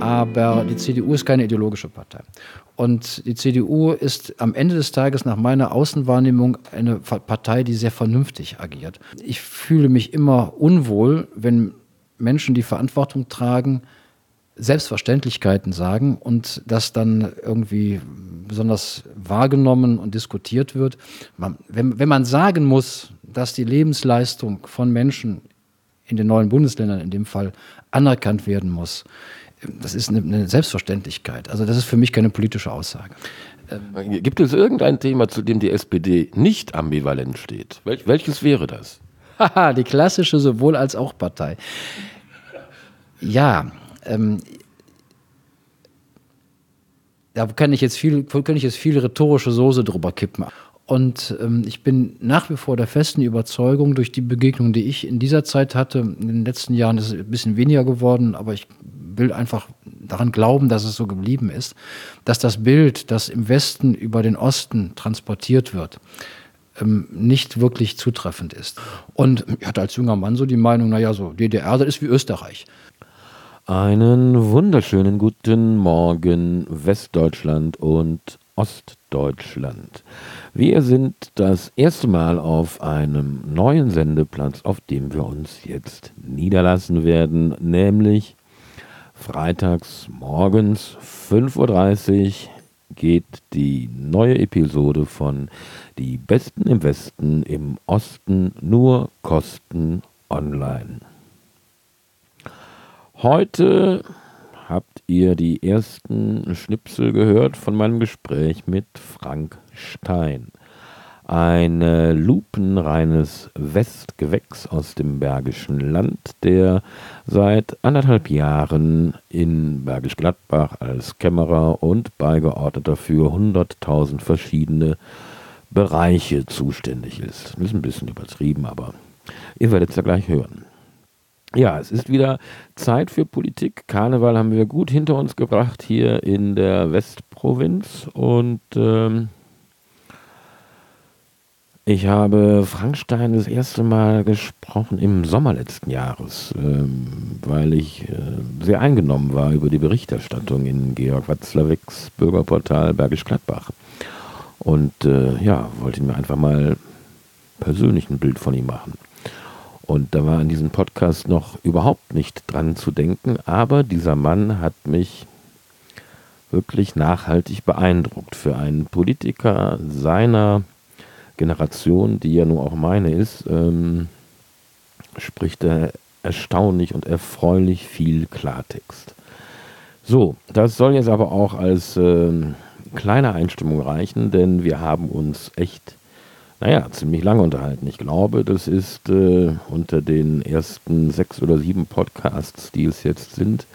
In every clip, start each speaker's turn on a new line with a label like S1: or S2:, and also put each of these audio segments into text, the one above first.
S1: Aber die CDU ist keine ideologische Partei. Und die CDU ist am Ende des Tages nach meiner Außenwahrnehmung eine Partei, die sehr vernünftig agiert. Ich fühle mich immer unwohl, wenn Menschen, die Verantwortung tragen, Selbstverständlichkeiten sagen und das dann irgendwie besonders wahrgenommen und diskutiert wird. Man, wenn, wenn man sagen muss, dass die Lebensleistung von Menschen in den neuen Bundesländern in dem Fall anerkannt werden muss, das ist eine, Selbstverständlichkeit. Also das ist für mich keine politische Aussage.
S2: Ähm, Gibt es irgendein Thema, zu dem die SPD nicht ambivalent steht? Wel welches wäre das?
S1: Haha, die klassische sowohl als auch Partei. Ja, ähm, da kann ich jetzt viel, kann ich jetzt viel rhetorische Soße drüber kippen. Und ähm, ich bin nach wie vor der festen Überzeugung, durch die Begegnung, die ich in dieser Zeit hatte, in den letzten Jahren ist es ein bisschen weniger geworden, aber ich will einfach daran glauben, dass es so geblieben ist, dass das Bild, das im Westen über den Osten transportiert wird, ähm, nicht wirklich zutreffend ist. Und ich hatte als junger Mann so die Meinung, naja, so DDR, das ist wie Österreich.
S2: Einen wunderschönen guten Morgen Westdeutschland und Ostdeutschland. Wir sind das erste Mal auf einem neuen Sendeplatz, auf dem wir uns jetzt niederlassen werden, nämlich freitags morgens 5.30 Uhr geht die neue Episode von Die Besten im Westen im Osten nur Kosten online. Heute habt ihr die ersten Schnipsel gehört von meinem Gespräch mit Frank Stein. Ein äh, lupenreines Westgewächs aus dem Bergischen Land, der seit anderthalb Jahren in Bergisch Gladbach als Kämmerer und Beigeordneter für 100.000 verschiedene Bereiche zuständig ist. Das ist ein bisschen übertrieben, aber ihr werdet es ja gleich hören. Ja, es ist wieder Zeit für Politik. Karneval haben wir gut hinter uns gebracht hier in der Westprovinz und ähm, ich habe Frank Stein das erste Mal gesprochen im Sommer letzten Jahres, ähm, weil ich äh, sehr eingenommen war über die Berichterstattung in Georg Watzlawicks Bürgerportal Bergisch Gladbach. Und äh, ja, wollte mir einfach mal persönlich ein Bild von ihm machen. Und da war in diesem Podcast noch überhaupt nicht dran zu denken, aber dieser Mann hat mich wirklich nachhaltig beeindruckt. Für einen Politiker seiner Generation, die ja nur auch meine ist, ähm, spricht er erstaunlich und erfreulich viel Klartext. So, das soll jetzt aber auch als äh, kleine Einstimmung reichen, denn wir haben uns echt naja, ziemlich lange unterhalten. Ich glaube, das ist äh, unter den ersten sechs oder sieben Podcasts, die es jetzt sind,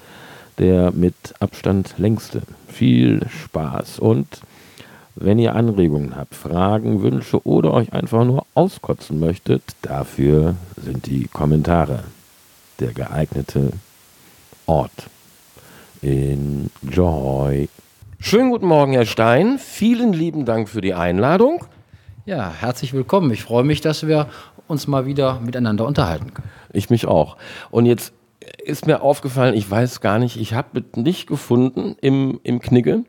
S2: der mit Abstand längste. Viel Spaß und wenn ihr Anregungen habt, Fragen, Wünsche oder euch einfach nur auskotzen möchtet, dafür sind die Kommentare der geeignete Ort. Enjoy. Schönen guten Morgen, Herr Stein. Vielen lieben Dank für die Einladung.
S1: Ja, herzlich willkommen. Ich freue mich, dass wir uns mal wieder miteinander unterhalten können.
S2: Ich mich auch. Und jetzt ist mir aufgefallen, ich weiß gar nicht, ich habe nicht gefunden im, im Knigge,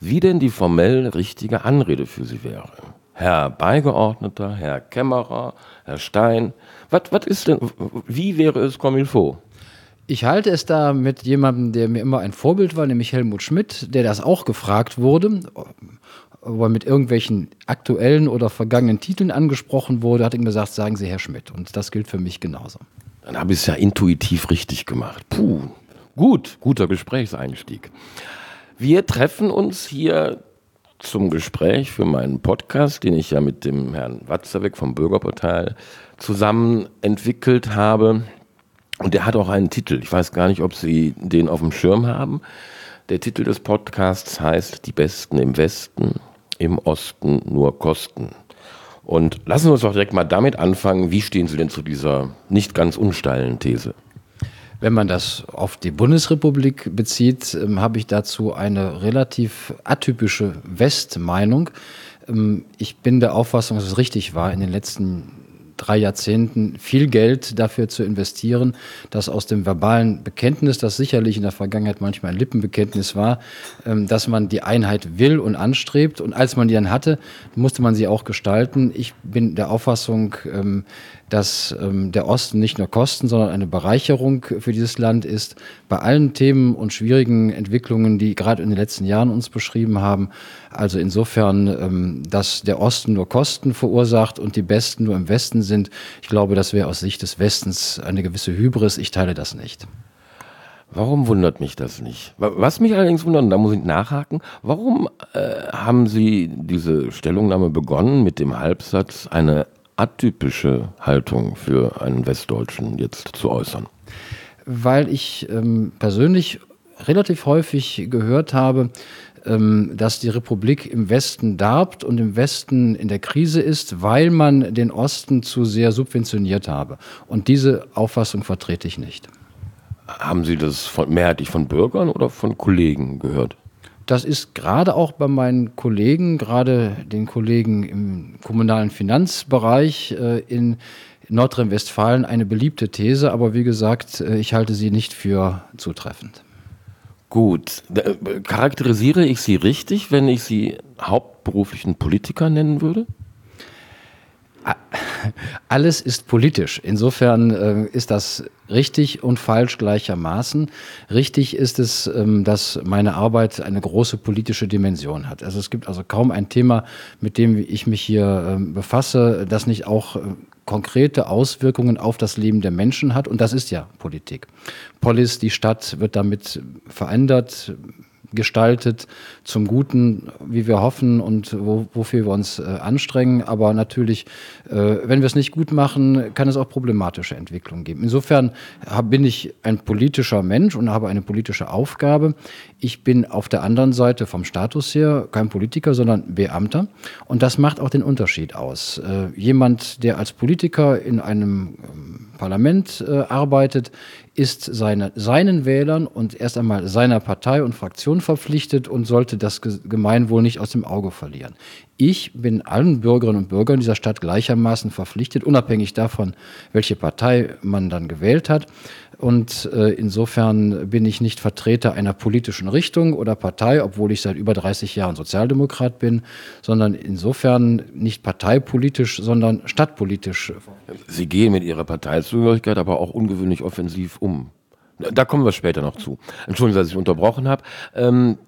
S2: wie denn die formell richtige Anrede für Sie wäre. Herr Beigeordneter, Herr Kämmerer, Herr Stein, was ist denn, wie wäre es comme il faut?
S1: Ich halte es da mit jemandem, der mir immer ein Vorbild war, nämlich Helmut Schmidt, der das auch gefragt wurde, wo er mit irgendwelchen aktuellen oder vergangenen Titeln angesprochen wurde, hat ihm gesagt, sagen Sie Herr Schmidt. Und das gilt für mich genauso.
S2: Dann habe ich es ja intuitiv richtig gemacht. Puh, gut, guter Gesprächseinstieg. Wir treffen uns hier zum Gespräch für meinen Podcast, den ich ja mit dem Herrn Watzerbeck vom Bürgerportal zusammen entwickelt habe. Und der hat auch einen Titel. Ich weiß gar nicht, ob Sie den auf dem Schirm haben. Der Titel des Podcasts heißt Die Besten im Westen im Osten nur Kosten. Und lassen wir uns doch direkt mal damit anfangen, wie stehen Sie denn zu dieser nicht ganz unsteilen These?
S1: Wenn man das auf die Bundesrepublik bezieht, ähm, habe ich dazu eine relativ atypische Westmeinung. Ähm, ich bin der Auffassung, dass es richtig war, in den letzten drei Jahrzehnten viel Geld dafür zu investieren, dass aus dem verbalen Bekenntnis, das sicherlich in der Vergangenheit manchmal ein Lippenbekenntnis war, ähm, dass man die Einheit will und anstrebt. Und als man die dann hatte, musste man sie auch gestalten. Ich bin der Auffassung, ähm, dass ähm, der Osten nicht nur Kosten, sondern eine Bereicherung für dieses Land ist. Bei allen Themen und schwierigen Entwicklungen, die gerade in den letzten Jahren uns beschrieben haben. Also insofern, ähm, dass der Osten nur Kosten verursacht und die Besten nur im Westen sind. Ich glaube, das wäre aus Sicht des Westens eine gewisse Hybris. Ich teile das nicht.
S2: Warum wundert mich das nicht? Was mich allerdings wundert, und da muss ich nachhaken, warum äh, haben Sie diese Stellungnahme begonnen mit dem Halbsatz, eine atypische Haltung für einen Westdeutschen jetzt zu äußern?
S1: Weil ich ähm, persönlich relativ häufig gehört habe, ähm, dass die Republik im Westen darbt und im Westen in der Krise ist, weil man den Osten zu sehr subventioniert habe. Und diese Auffassung vertrete ich nicht.
S2: Haben Sie das von, mehrheitlich von Bürgern oder von Kollegen gehört?
S1: Das ist gerade auch bei meinen Kollegen, gerade den Kollegen im kommunalen Finanzbereich äh, in Nordrhein-Westfalen eine beliebte These, aber wie gesagt, äh, ich halte sie nicht für zutreffend.
S2: Gut, äh, charakterisiere ich Sie richtig, wenn ich Sie hauptberuflichen Politiker nennen würde?
S1: Alles ist politisch. Insofern äh, ist das richtig und falsch gleichermaßen. Richtig ist es, ähm, dass meine Arbeit eine große politische Dimension hat. Also es gibt also kaum ein Thema, mit dem ich mich hier ähm, befasse, das nicht auch äh, konkrete Auswirkungen auf das Leben der Menschen hat. Und das ist ja Politik. Polis, die Stadt wird damit verändert, gestaltet zum Guten, wie wir hoffen und wo, wofür wir uns äh, anstrengen. Aber natürlich, äh, wenn wir es nicht gut machen, kann es auch problematische Entwicklungen geben. Insofern hab, bin ich ein politischer Mensch und habe eine politische Aufgabe. Ich bin auf der anderen Seite vom Status her kein Politiker, sondern Beamter. Und das macht auch den Unterschied aus. Äh, jemand, der als Politiker in einem ähm, Parlament äh, arbeitet, ist seine, seinen Wählern und erst einmal seiner Partei und Fraktion verpflichtet und sollte das Gemeinwohl nicht aus dem Auge verlieren. Ich bin allen Bürgerinnen und Bürgern dieser Stadt gleichermaßen verpflichtet, unabhängig davon, welche Partei man dann gewählt hat. Und äh, insofern bin ich nicht Vertreter einer politischen Richtung oder Partei, obwohl ich seit über 30 Jahren Sozialdemokrat bin, sondern insofern nicht parteipolitisch, sondern stadtpolitisch.
S2: Sie gehen mit Ihrer Parteizugehörigkeit aber auch ungewöhnlich offensiv um. Da kommen wir später noch zu. Entschuldigung, dass ich unterbrochen habe. Ähm,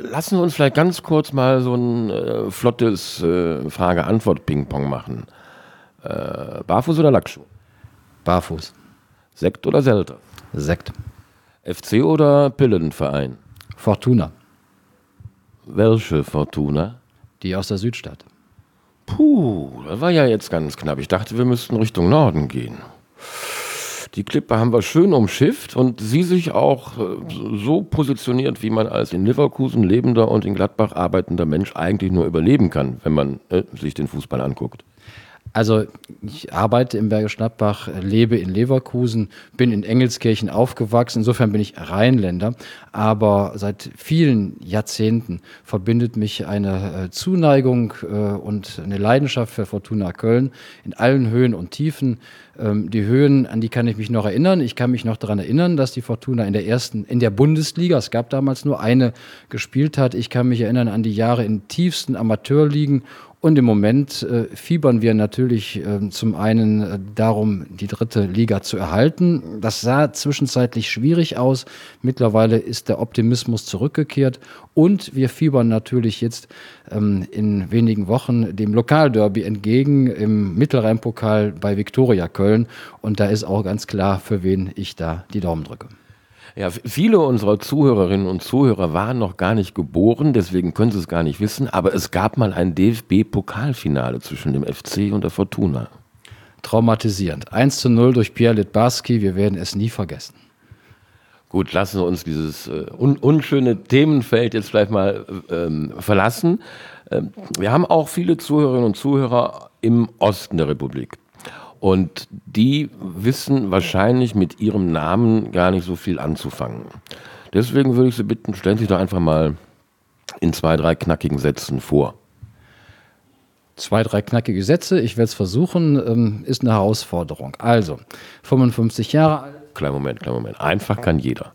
S2: lassen Sie uns vielleicht ganz kurz mal so ein äh, flottes äh, Frage-Antwort-Ping-Pong machen. Äh, Barfuß oder Lackschuh?
S1: Barfuß.
S2: Sekt oder Selter?
S1: Sekt.
S2: FC oder Pillenverein?
S1: Fortuna.
S2: Welche Fortuna?
S1: Die aus der Südstadt.
S2: Puh, das war ja jetzt ganz knapp. Ich dachte, wir müssten Richtung Norden gehen. Die Klippe haben wir schön umschifft und sie sich auch äh, so positioniert, wie man als in Leverkusen lebender und in Gladbach arbeitender Mensch eigentlich nur überleben kann, wenn man äh, sich den Fußball anguckt.
S1: Also ich arbeite im Bergisch Gladbach, lebe in Leverkusen, bin in Engelskirchen aufgewachsen. Insofern bin ich Rheinländer. Aber seit vielen Jahrzehnten verbindet mich eine äh, Zuneigung äh, und eine Leidenschaft für Fortuna Köln in allen Höhen und Tiefen. Ähm, die Höhen, an die kann ich mich noch erinnern. Ich kann mich noch daran erinnern, dass die Fortuna in der ersten, in der Bundesliga, es gab damals nur eine, gespielt hat. Ich kann mich erinnern an die Jahre in tiefsten Amateurligen und im Moment äh, fiebern wir natürlich äh, zum einen äh, darum, die dritte Liga zu erhalten. Das sah zwischenzeitlich schwierig aus. Mittlerweile ist der Optimismus zurückgekehrt. Und wir fiebern natürlich jetzt ähm, in wenigen Wochen dem Lokalderby entgegen im Mittelrheinpokal bei Viktoria Köln. Und da ist auch ganz klar, für wen ich da die Daumen drücke.
S2: Ja, viele unserer Zuhörerinnen und Zuhörer waren noch gar nicht geboren, deswegen können sie es gar nicht wissen, aber es gab mal ein DFB-Pokalfinale zwischen dem FC und der Fortuna.
S1: Traumatisierend. 1 zu 0 durch Pierre Litbarski, wir werden es nie vergessen.
S2: Gut, lassen wir uns dieses äh, un unschöne Themenfeld jetzt vielleicht mal ähm, verlassen. Ähm, wir haben auch viele Zuhörerinnen und Zuhörer im Osten der Republik. Und die wissen wahrscheinlich mit ihrem Namen gar nicht so viel anzufangen. Deswegen würde ich Sie bitten, stellen Sie doch einfach mal in zwei, drei knackigen Sätzen vor.
S1: Zwei, drei knackige Sätze, ich werde es versuchen, ähm, ist eine Herausforderung. Also, 55 Jahre alt.
S2: Kleinen Moment, kleinen Moment. Einfach kann jeder.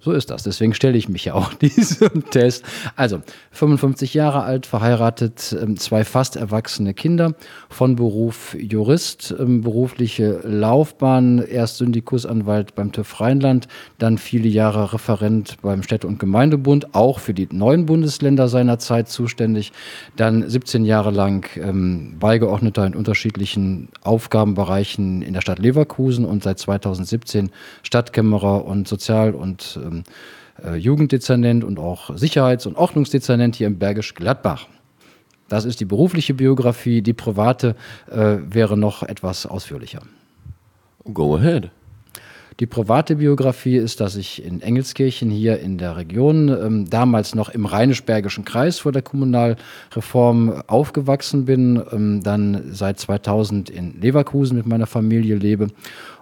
S1: So ist das. Deswegen stelle ich mich ja auch diesem Test. Also 55 Jahre alt, verheiratet, ähm, zwei fast erwachsene Kinder, von Beruf Jurist, ähm, berufliche Laufbahn, erst Syndikusanwalt beim TÜV Rheinland, dann viele Jahre Referent beim Städte- und Gemeindebund, auch für die neuen Bundesländer seiner Zeit zuständig, dann 17 Jahre lang ähm, Beigeordneter in unterschiedlichen Aufgabenbereichen in der Stadt Leverkusen und seit 2017 Stadtkämmerer und Sozial- und ähm, äh, Jugenddezernent und auch Sicherheits- und Ordnungsdezernent hier im Bergisch Gladbach. Das ist die berufliche Biografie. Die private äh, wäre noch etwas ausführlicher.
S2: Go ahead.
S1: Die private Biografie ist, dass ich in Engelskirchen hier in der Region, ähm, damals noch im rheinisch-bergischen Kreis vor der Kommunalreform aufgewachsen bin, ähm, dann seit 2000 in Leverkusen mit meiner Familie lebe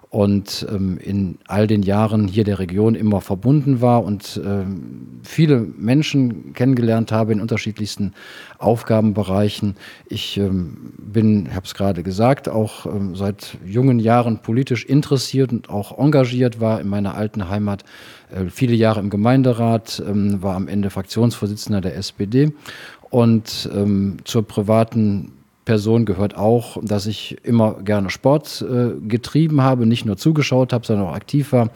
S1: und ähm, in all den Jahren hier der Region immer verbunden war und ähm, viele Menschen kennengelernt habe in unterschiedlichsten Aufgabenbereichen. Ich ähm, bin, ich habe es gerade gesagt, auch ähm, seit jungen Jahren politisch interessiert und auch engagiert war in meiner alten Heimat. Äh, viele Jahre im Gemeinderat, ähm, war am Ende Fraktionsvorsitzender der SPD und ähm, zur privaten Person gehört auch, dass ich immer gerne Sport äh, getrieben habe, nicht nur zugeschaut habe, sondern auch aktiv war.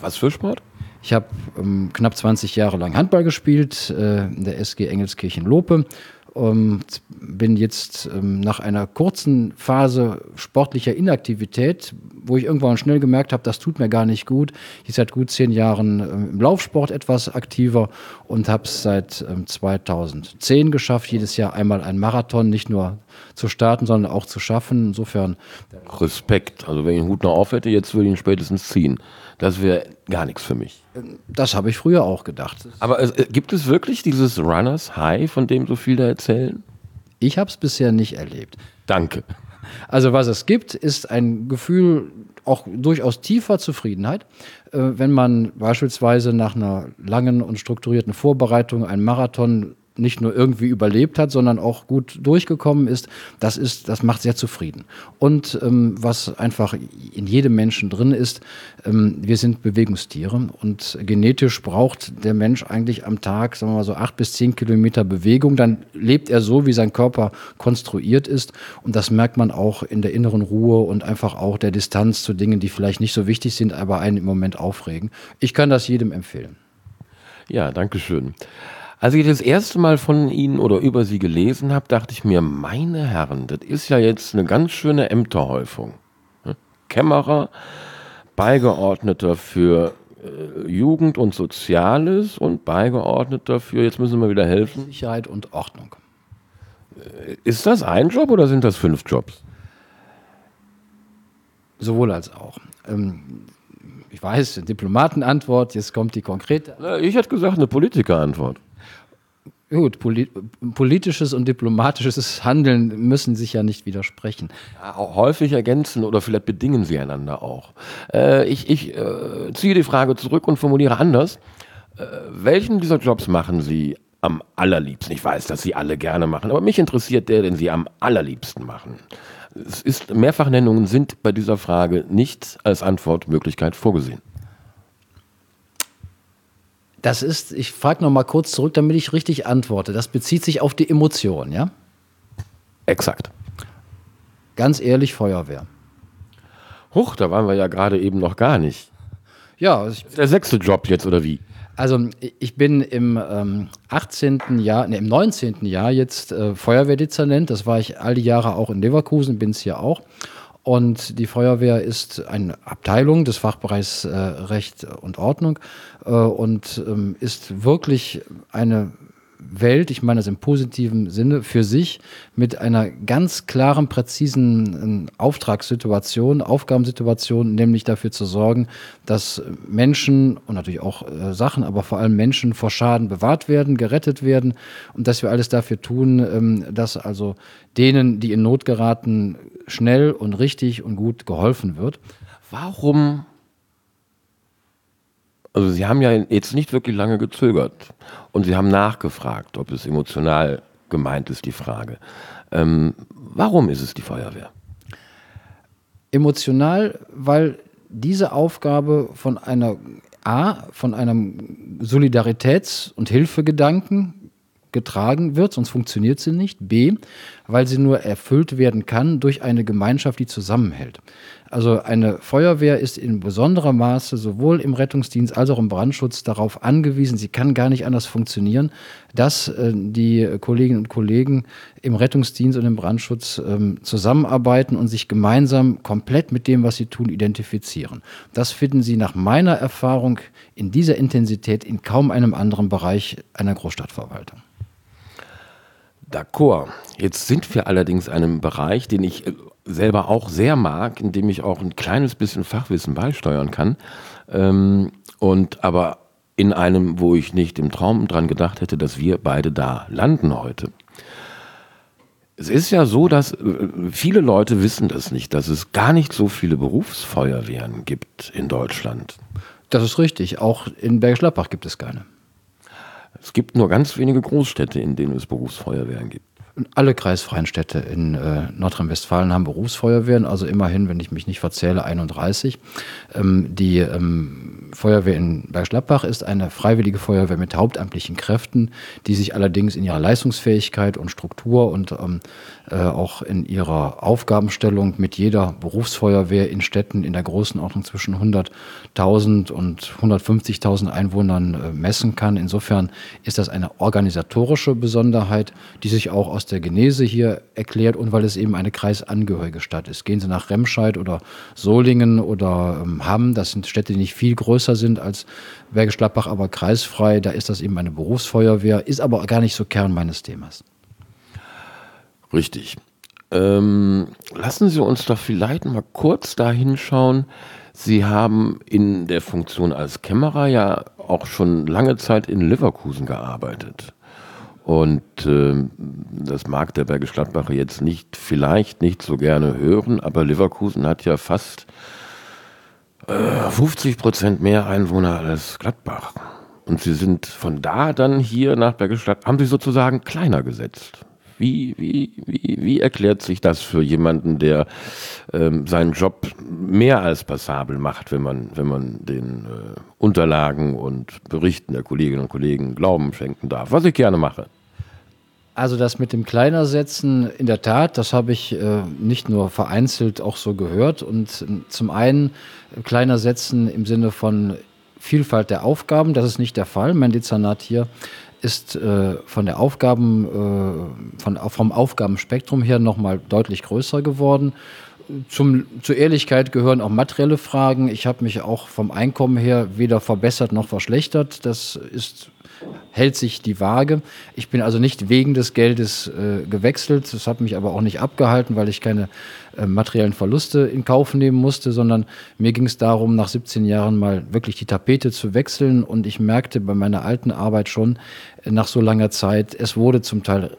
S2: Was für Sport?
S1: Ich habe ähm, knapp 20 Jahre lang Handball gespielt äh, in der SG Engelskirchen-Lope. Ähm, bin jetzt ähm, nach einer kurzen Phase sportlicher Inaktivität, wo ich irgendwann schnell gemerkt habe, das tut mir gar nicht gut. Ich seit gut zehn Jahren ähm, im Laufsport etwas aktiver und habe es seit ähm, 2010 geschafft, jedes Jahr einmal einen Marathon nicht nur zu starten, sondern auch zu schaffen. Insofern
S2: Respekt. Also wenn ich den Hut noch auf hätte, jetzt würde ich ihn spätestens ziehen. Das wäre gar nichts für mich.
S1: Das habe ich früher auch gedacht.
S2: Aber es, äh, gibt es wirklich dieses Runners High, von dem so viele erzählen?
S1: Ich habe es bisher nicht erlebt.
S2: Danke.
S1: Also was es gibt, ist ein Gefühl auch durchaus tiefer Zufriedenheit, äh, wenn man beispielsweise nach einer langen und strukturierten Vorbereitung einen Marathon nicht nur irgendwie überlebt hat, sondern auch gut durchgekommen ist, das ist, das macht sehr zufrieden. Und ähm, was einfach in jedem Menschen drin ist, ähm, wir sind Bewegungstiere und genetisch braucht der Mensch eigentlich am Tag, sagen wir mal so acht bis zehn Kilometer Bewegung, dann lebt er so, wie sein Körper konstruiert ist und das merkt man auch in der inneren Ruhe und einfach auch der Distanz zu Dingen, die vielleicht nicht so wichtig sind, aber einen im Moment aufregen. Ich kann das jedem empfehlen.
S2: Ja, danke schön. Als ich das erste Mal von Ihnen oder über Sie gelesen habe, dachte ich mir, meine Herren, das ist ja jetzt eine ganz schöne Ämterhäufung. Ne? Kämmerer, Beigeordneter für äh, Jugend und Soziales und Beigeordneter für, jetzt müssen wir wieder helfen.
S1: Sicherheit und Ordnung.
S2: Ist das ein Job oder sind das fünf Jobs?
S1: Sowohl als auch. Ähm, ich weiß, Diplomatenantwort, jetzt kommt die konkrete.
S2: Ich hätte gesagt, eine Politikerantwort.
S1: Gut, poli politisches und diplomatisches Handeln müssen sich ja nicht widersprechen.
S2: Ja, häufig ergänzen oder vielleicht bedingen sie einander auch. Äh, ich ich äh, ziehe die Frage zurück und formuliere anders. Äh, welchen dieser Jobs machen Sie am allerliebsten? Ich weiß, dass Sie alle gerne machen, aber mich interessiert der, den Sie am allerliebsten machen. Es ist, Mehrfachnennungen sind bei dieser Frage nicht als Antwortmöglichkeit vorgesehen.
S1: Das ist, ich frage noch mal kurz zurück, damit ich richtig antworte. Das bezieht sich auf die Emotion, ja?
S2: Exakt.
S1: Ganz ehrlich, Feuerwehr.
S2: Huch, da waren wir ja gerade eben noch gar nicht.
S1: Ja, also ich,
S2: der sechste Job jetzt oder wie?
S1: also ich bin im ähm, 18. Jahr, ne, im 19. Jahr jetzt äh, Feuerwehrdezernent. Das war ich all die Jahre auch in Leverkusen, bin es hier auch. Und die Feuerwehr ist eine Abteilung des Fachbereichs äh, Recht und Ordnung äh, und ähm, ist wirklich eine Welt, ich meine das im positiven Sinne, für sich mit einer ganz klaren, präzisen äh, Auftragssituation, Aufgabensituation, nämlich dafür zu sorgen, dass Menschen und natürlich auch äh, Sachen, aber vor allem Menschen vor Schaden bewahrt werden, gerettet werden und dass wir alles dafür tun, ähm, dass also denen, die in Not geraten, schnell und richtig und gut geholfen wird.
S2: Warum also Sie haben ja jetzt nicht wirklich lange gezögert und Sie haben nachgefragt, ob es emotional gemeint ist, die Frage. Ähm, warum ist es die Feuerwehr?
S1: Emotional, weil diese Aufgabe von einer A, von einem Solidaritäts- und Hilfegedanken getragen wird, sonst funktioniert sie nicht. B, weil sie nur erfüllt werden kann durch eine Gemeinschaft, die zusammenhält. Also eine Feuerwehr ist in besonderem Maße sowohl im Rettungsdienst als auch im Brandschutz darauf angewiesen, sie kann gar nicht anders funktionieren, dass äh, die Kolleginnen und Kollegen im Rettungsdienst und im Brandschutz ähm, zusammenarbeiten und sich gemeinsam komplett mit dem, was sie tun, identifizieren. Das finden Sie nach meiner Erfahrung in dieser Intensität in kaum einem anderen Bereich einer Großstadtverwaltung.
S2: D'accord. Jetzt sind wir allerdings in einem Bereich, den ich äh, selber auch sehr mag, in dem ich auch ein kleines bisschen Fachwissen beisteuern kann. Ähm, und aber in einem, wo ich nicht im Traum dran gedacht hätte, dass wir beide da landen heute. Es ist ja so, dass äh, viele Leute wissen das nicht, dass es gar nicht so viele Berufsfeuerwehren gibt in Deutschland.
S1: Das ist richtig. Auch in Bergisch Gladbach gibt es keine.
S2: Es gibt nur ganz wenige Großstädte, in denen es Berufsfeuerwehren gibt.
S1: Alle kreisfreien Städte in äh, Nordrhein-Westfalen haben Berufsfeuerwehren, also immerhin, wenn ich mich nicht verzähle, 31. Ähm, die ähm, Feuerwehr in Bergschlappbach ist eine freiwillige Feuerwehr mit hauptamtlichen Kräften, die sich allerdings in ihrer Leistungsfähigkeit und Struktur und ähm, äh, auch in ihrer Aufgabenstellung mit jeder Berufsfeuerwehr in Städten in der Größenordnung zwischen 100.000 und 150.000 Einwohnern äh, messen kann. Insofern ist das eine organisatorische Besonderheit, die sich auch aus der Genese hier erklärt und weil es eben eine kreisangehörige Stadt ist. Gehen Sie nach Remscheid oder Solingen oder ähm, Hamm, das sind Städte, die nicht viel größer sind als Bergisch Gladbach, aber kreisfrei, da ist das eben eine Berufsfeuerwehr, ist aber gar nicht so Kern meines Themas.
S2: Richtig. Ähm, lassen Sie uns doch vielleicht mal kurz da hinschauen. Sie haben in der Funktion als Kämmerer ja auch schon lange Zeit in Leverkusen gearbeitet. Und äh, das mag der Bergisch Gladbacher jetzt nicht, vielleicht nicht so gerne hören, aber Leverkusen hat ja fast äh, 50 Prozent mehr Einwohner als Gladbach. Und sie sind von da dann hier nach Bergisch Gladbach, haben sie sozusagen kleiner gesetzt. Wie, wie, wie, wie erklärt sich das für jemanden, der ähm, seinen Job mehr als passabel macht, wenn man, wenn man den äh, Unterlagen und Berichten der Kolleginnen und Kollegen Glauben schenken darf, was ich gerne mache?
S1: Also das mit dem Kleinersetzen, in der Tat, das habe ich äh, nicht nur vereinzelt auch so gehört. Und zum einen Kleinersetzen im Sinne von Vielfalt der Aufgaben, das ist nicht der Fall. Mein Dezernat hier ist äh, von der Aufgaben, äh, von, vom Aufgabenspektrum her nochmal deutlich größer geworden. Zum, zur Ehrlichkeit gehören auch materielle Fragen. Ich habe mich auch vom Einkommen her weder verbessert noch verschlechtert. Das ist hält sich die Waage. Ich bin also nicht wegen des Geldes äh, gewechselt. Das hat mich aber auch nicht abgehalten, weil ich keine äh, materiellen Verluste in Kauf nehmen musste, sondern mir ging es darum, nach 17 Jahren mal wirklich die Tapete zu wechseln. Und ich merkte bei meiner alten Arbeit schon äh, nach so langer Zeit, es wurde zum Teil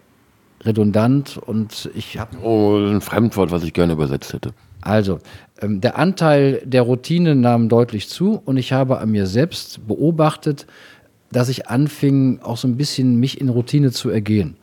S1: redundant und ich habe.
S2: Oh, ein Fremdwort, was ich gerne übersetzt hätte.
S1: Also, ähm, der Anteil der Routine nahm deutlich zu und ich habe an mir selbst beobachtet, dass ich anfing, auch so ein bisschen mich in Routine zu ergehen.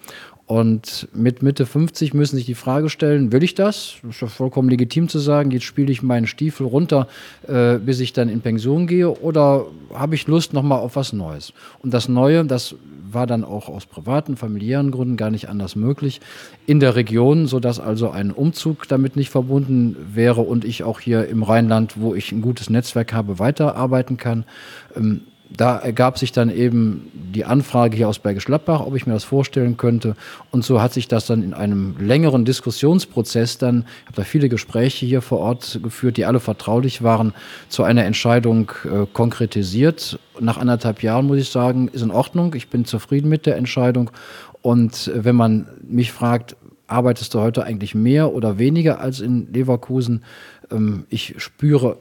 S1: Und mit Mitte 50 müssen sich die Frage stellen, will ich das? Das ist ja vollkommen legitim zu sagen, jetzt spiele ich meinen Stiefel runter, äh, bis ich dann in Pension gehe, oder habe ich Lust nochmal auf was Neues? Und das Neue, das war dann auch aus privaten, familiären Gründen gar nicht anders möglich in der Region, sodass also ein Umzug damit nicht verbunden wäre und ich auch hier im Rheinland, wo ich ein gutes Netzwerk habe, weiterarbeiten kann. Ähm, da ergab sich dann eben die Anfrage hier aus Bergisch Gladbach, ob ich mir das vorstellen könnte. Und so hat sich das dann in einem längeren Diskussionsprozess dann, ich habe da viele Gespräche hier vor Ort geführt, die alle vertraulich waren, zu einer Entscheidung äh, konkretisiert. Nach anderthalb Jahren muss ich sagen, ist in Ordnung. Ich bin zufrieden mit der Entscheidung. Und äh, wenn man mich fragt, arbeitest du heute eigentlich mehr oder weniger als in Leverkusen? Ähm, ich spüre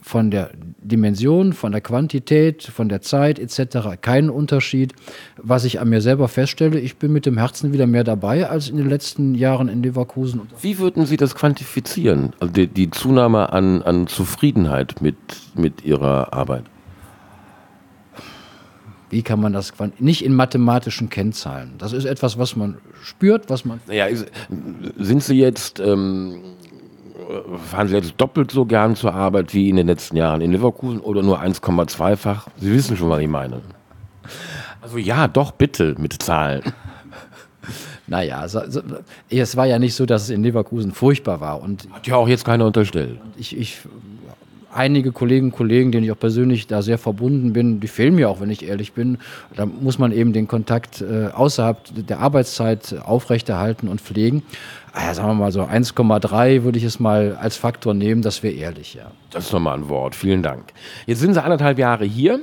S1: von der Dimension, von der Quantität, von der Zeit etc. keinen Unterschied. Was ich an mir selber feststelle, ich bin mit dem Herzen wieder mehr dabei als in den letzten Jahren in Leverkusen.
S2: Wie würden Sie das quantifizieren, also die, die Zunahme an, an Zufriedenheit mit, mit Ihrer Arbeit?
S1: Wie kann man das nicht in mathematischen Kennzahlen? Das ist etwas, was man spürt, was man.
S2: Naja, sind Sie jetzt ähm, fahren Sie jetzt doppelt so gern zur Arbeit wie in den letzten Jahren in Leverkusen oder nur 1,2-fach? Sie wissen schon, was ich meine. Also ja, doch bitte mit Zahlen.
S1: Naja, also, also, es war ja nicht so, dass es in Leverkusen furchtbar war. Und
S2: Hat ja auch jetzt keiner unterstellt.
S1: Ich, ich, einige Kollegen und Kollegen, denen ich auch persönlich da sehr verbunden bin, die fehlen mir auch, wenn ich ehrlich bin. Da muss man eben den Kontakt äh, außerhalb der Arbeitszeit aufrechterhalten und pflegen ja, sagen wir mal so 1,3 würde ich es mal als Faktor nehmen, das wäre ehrlich, ja.
S2: Das ist nochmal ein Wort, vielen Dank. Jetzt sind Sie anderthalb Jahre hier.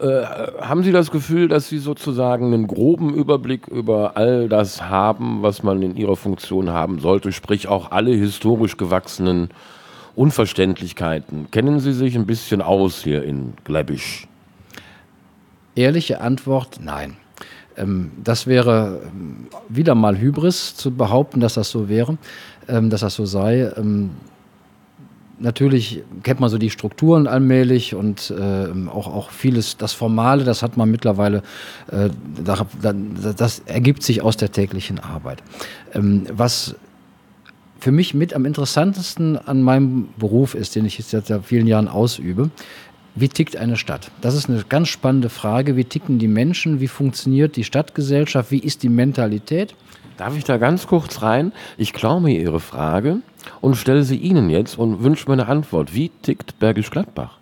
S2: Äh, haben Sie das Gefühl, dass Sie sozusagen einen groben Überblick über all das haben, was man in Ihrer Funktion haben sollte, sprich auch alle historisch gewachsenen Unverständlichkeiten? Kennen Sie sich ein bisschen aus hier in Gläbisch?
S1: Ehrliche Antwort, nein. Ähm, das wäre ähm, wieder mal Hybris zu behaupten, dass das so wäre, ähm, dass das so sei. Natürlich kennt man so die Strukturen allmählich und auch, auch vieles, das Formale, das hat man mittlerweile, äh, das ergibt sich aus der täglichen Arbeit. was für mich mit am interessantesten an meinem Beruf ist, den ich jetzt seit vielen Jahren ausübe, wie tickt eine Stadt? Das ist eine ganz spannende Frage. Wie ticken die Menschen? Wie funktioniert die Stadtgesellschaft? Wie ist die Mentalität?
S2: Darf ich da ganz kurz rein? Ich klaue mir Ihre Frage und stelle sie Ihnen jetzt und wünsche mir eine Antwort. Wie tickt Bergisch Gladbach?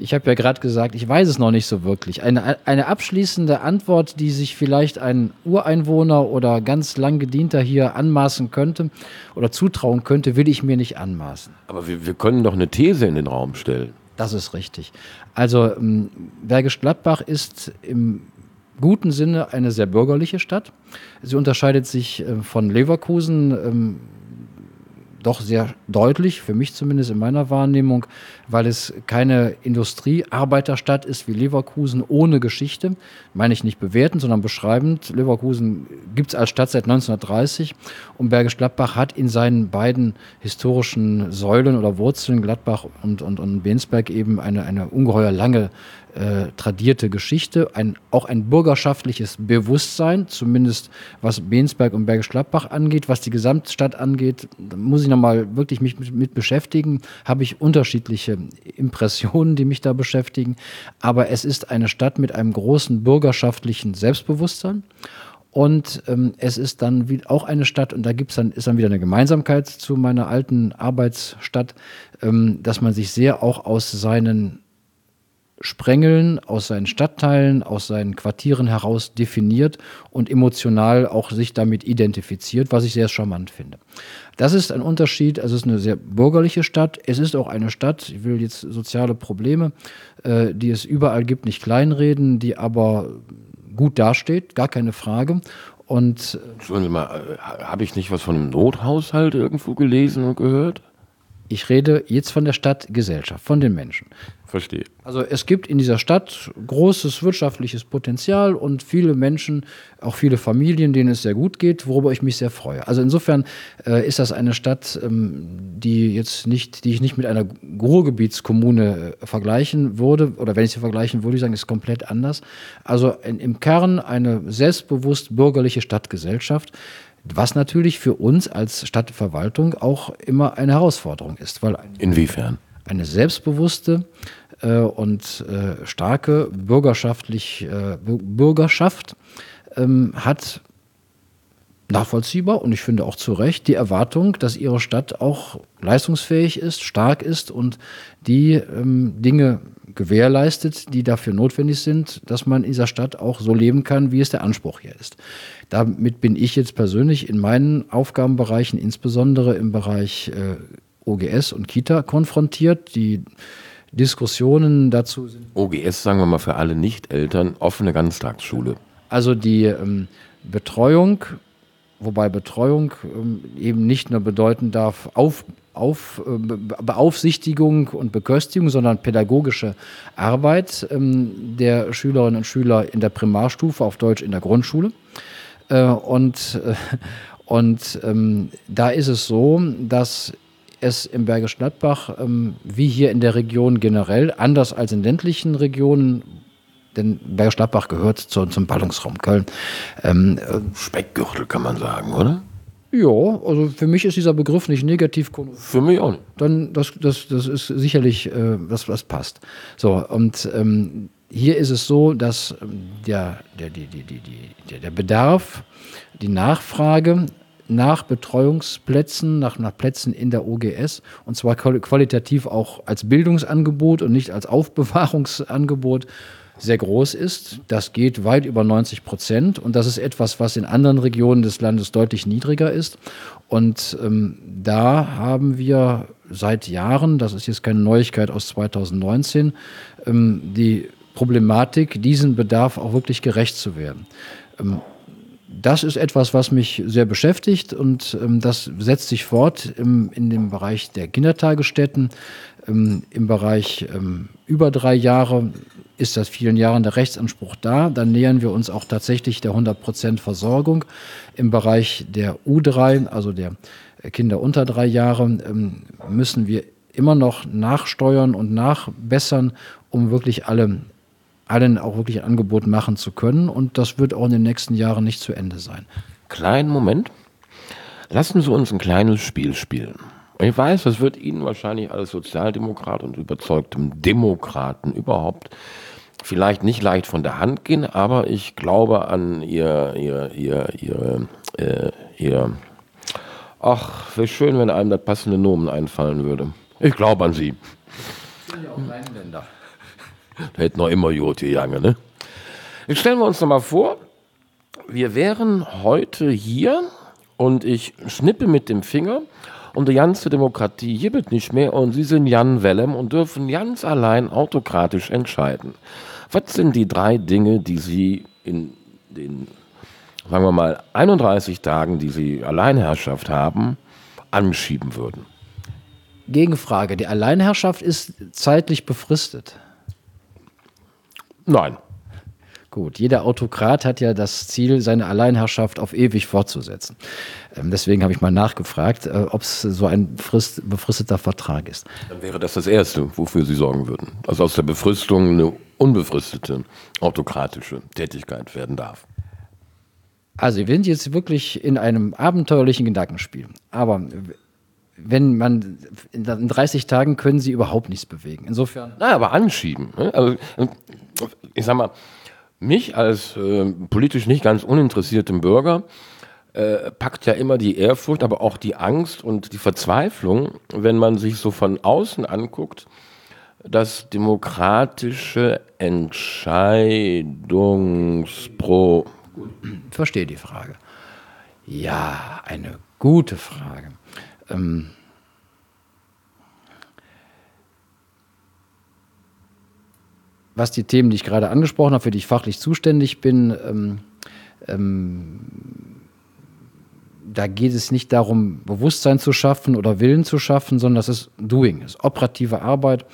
S1: Ich habe ja gerade gesagt, ich weiß es noch nicht so wirklich. Eine, eine abschließende Antwort, die sich vielleicht ein Ureinwohner oder ganz lang gedienter hier anmaßen könnte oder zutrauen könnte, will ich mir nicht anmaßen.
S2: Aber wir, wir können doch eine These in den Raum stellen.
S1: Das ist richtig. Also ähm, Bergisch Gladbach ist im guten Sinne eine sehr bürgerliche Stadt. Sie unterscheidet sich äh, von Leverkusen ähm, doch sehr deutlich, für mich zumindest in meiner Wahrnehmung, weil es keine Industriearbeiterstadt ist wie Leverkusen ohne Geschichte. Meine ich nicht bewertend, sondern beschreibend. Leverkusen gibt es als Stadt seit 1930 und Bergisch Gladbach hat in seinen beiden historischen Säulen oder Wurzeln, Gladbach und, und, und Bensberg, eben eine, eine ungeheuer lange äh, tradierte Geschichte, ein, auch ein bürgerschaftliches Bewusstsein, zumindest was Bensberg und Bergisch Gladbach angeht, was die Gesamtstadt angeht, da muss ich nochmal wirklich mich mit, mit beschäftigen, habe ich unterschiedliche Impressionen, die mich da beschäftigen, aber es ist eine Stadt mit einem großen bürgerschaftlichen Selbstbewusstsein. Und ähm, es ist dann wie, auch eine Stadt, und da gibt's dann, ist dann wieder eine Gemeinsamkeit zu meiner alten Arbeitsstadt, ähm, dass man sich sehr auch aus seinen Sprengeln aus seinen Stadtteilen, aus seinen Quartieren heraus definiert und emotional auch sich damit identifiziert, was ich sehr charmant finde. Das ist ein Unterschied. Also es ist eine sehr bürgerliche Stadt. Es ist auch eine Stadt, ich will jetzt soziale Probleme, äh, die es überall gibt, nicht kleinreden, die aber gut dasteht, gar keine Frage. Und
S2: äh, Entschuldigen Sie mal, äh, habe ich nicht was von einem Nothaushalt irgendwo gelesen und gehört?
S1: Ich rede jetzt von der Stadtgesellschaft, von den Menschen.
S2: Verstehe.
S1: Also es gibt in dieser Stadt großes wirtschaftliches Potenzial und viele Menschen, auch viele Familien, denen es sehr gut geht, worüber ich mich sehr freue. Also insofern äh, ist das eine Stadt, ähm, die jetzt nicht, die ich nicht mit einer Ruhrgebietskommune äh, vergleichen würde, oder wenn ich sie vergleichen würde, ich sagen, ist komplett anders. Also in, im Kern eine selbstbewusst bürgerliche Stadtgesellschaft, was natürlich für uns als Stadtverwaltung auch immer eine Herausforderung ist. Weil
S2: Inwiefern?
S1: Eine selbstbewusste äh, und äh, starke bürgerschaftlich, äh, Bürgerschaft ähm, hat nachvollziehbar und ich finde auch zu Recht die Erwartung, dass ihre Stadt auch leistungsfähig ist, stark ist und die ähm, Dinge gewährleistet, die dafür notwendig sind, dass man in dieser Stadt auch so leben kann, wie es der Anspruch hier ist. Damit bin ich jetzt persönlich in meinen Aufgabenbereichen, insbesondere im Bereich äh, OGS und Kita, konfrontiert. Die Diskussionen dazu sind.
S2: OGS, sagen wir mal für alle Nicht-Eltern, offene Ganztagsschule.
S1: Also die ähm, Betreuung wobei Betreuung ähm, eben nicht nur bedeuten darf, auf, auf, äh, Beaufsichtigung und Beköstigung, sondern pädagogische Arbeit ähm, der Schülerinnen und Schüler in der Primarstufe, auf Deutsch in der Grundschule. Äh, und äh, und ähm, da ist es so, dass es im Bergisch Gladbach, ähm, wie hier in der Region generell, anders als in ländlichen Regionen, denn Bergisch Gladbach gehört zu, zum Ballungsraum Köln.
S2: Ähm, äh, Speckgürtel kann man sagen, oder?
S1: Ja, also für mich ist dieser Begriff nicht negativ
S2: Für mich auch nicht.
S1: Dann, das, das, das ist sicherlich, äh, was, was passt. So, und ähm, hier ist es so, dass ähm, der, der, die, die, die, der Bedarf, die Nachfrage nach Betreuungsplätzen, nach, nach Plätzen in der OGS und zwar qualitativ auch als Bildungsangebot und nicht als Aufbewahrungsangebot sehr groß ist. Das geht weit über 90 Prozent und das ist etwas, was in anderen Regionen des Landes deutlich niedriger ist. Und ähm, da haben wir seit Jahren, das ist jetzt keine Neuigkeit aus 2019, ähm, die Problematik, diesen Bedarf auch wirklich gerecht zu werden. Ähm, das ist etwas, was mich sehr beschäftigt und ähm, das setzt sich fort in dem Bereich der Kindertagesstätten, ähm, im Bereich über drei Jahre ist seit vielen Jahren der Rechtsanspruch da. Dann nähern wir uns auch tatsächlich der 100% Versorgung. Im Bereich der U3, also der Kinder unter drei Jahre, müssen wir immer noch nachsteuern und nachbessern, um wirklich alle, allen auch wirklich ein Angebot machen zu können. Und das wird auch in den nächsten Jahren nicht zu Ende sein.
S2: Kleinen Moment. Lassen Sie uns ein kleines Spiel spielen. Ich weiß, das wird Ihnen wahrscheinlich als Sozialdemokrat und überzeugtem Demokraten überhaupt vielleicht nicht leicht von der Hand gehen, aber ich glaube an ihr, ihr, ihr, ihr, äh, ihr, ach, wäre schön, wenn einem das passende Nomen einfallen würde. Ich glaube an sie. Ich bin ja auch Rheinländer. Da hätten noch immer Jod gegangen, ne? Jetzt stellen wir uns noch mal vor, wir wären heute hier und ich schnippe mit dem Finger und die ganze Demokratie jibbelt nicht mehr und sie sind Jan Wellem und dürfen ganz allein autokratisch entscheiden. Was sind die drei Dinge, die Sie in den, sagen wir mal, 31 Tagen, die Sie Alleinherrschaft haben, anschieben würden?
S1: Gegenfrage. Die Alleinherrschaft ist zeitlich befristet.
S2: Nein.
S1: Gut, jeder Autokrat hat ja das Ziel, seine Alleinherrschaft auf ewig fortzusetzen. Ähm, deswegen habe ich mal nachgefragt, äh, ob es so ein frist, befristeter Vertrag ist.
S2: Dann wäre das das Erste, wofür Sie sorgen würden. Also aus der Befristung eine unbefristete autokratische Tätigkeit werden darf.
S1: Also wir sind jetzt wirklich in einem abenteuerlichen Gedankenspiel. Aber wenn man in 30 Tagen können sie überhaupt nichts bewegen. Insofern.
S2: Na, aber anschieben. Ne? Also, ich sag mal, mich als äh, politisch nicht ganz uninteressierten Bürger äh, packt ja immer die Ehrfurcht, aber auch die Angst und die Verzweiflung, wenn man sich so von außen anguckt, das demokratische Entscheidungspro.
S1: Ich verstehe die Frage. Ja, eine gute Frage. Ähm was die Themen, die ich gerade angesprochen habe, für die ich fachlich zuständig bin, ähm, ähm, da geht es nicht darum, Bewusstsein zu schaffen oder Willen zu schaffen, sondern das ist Doing, das ist operative Arbeit.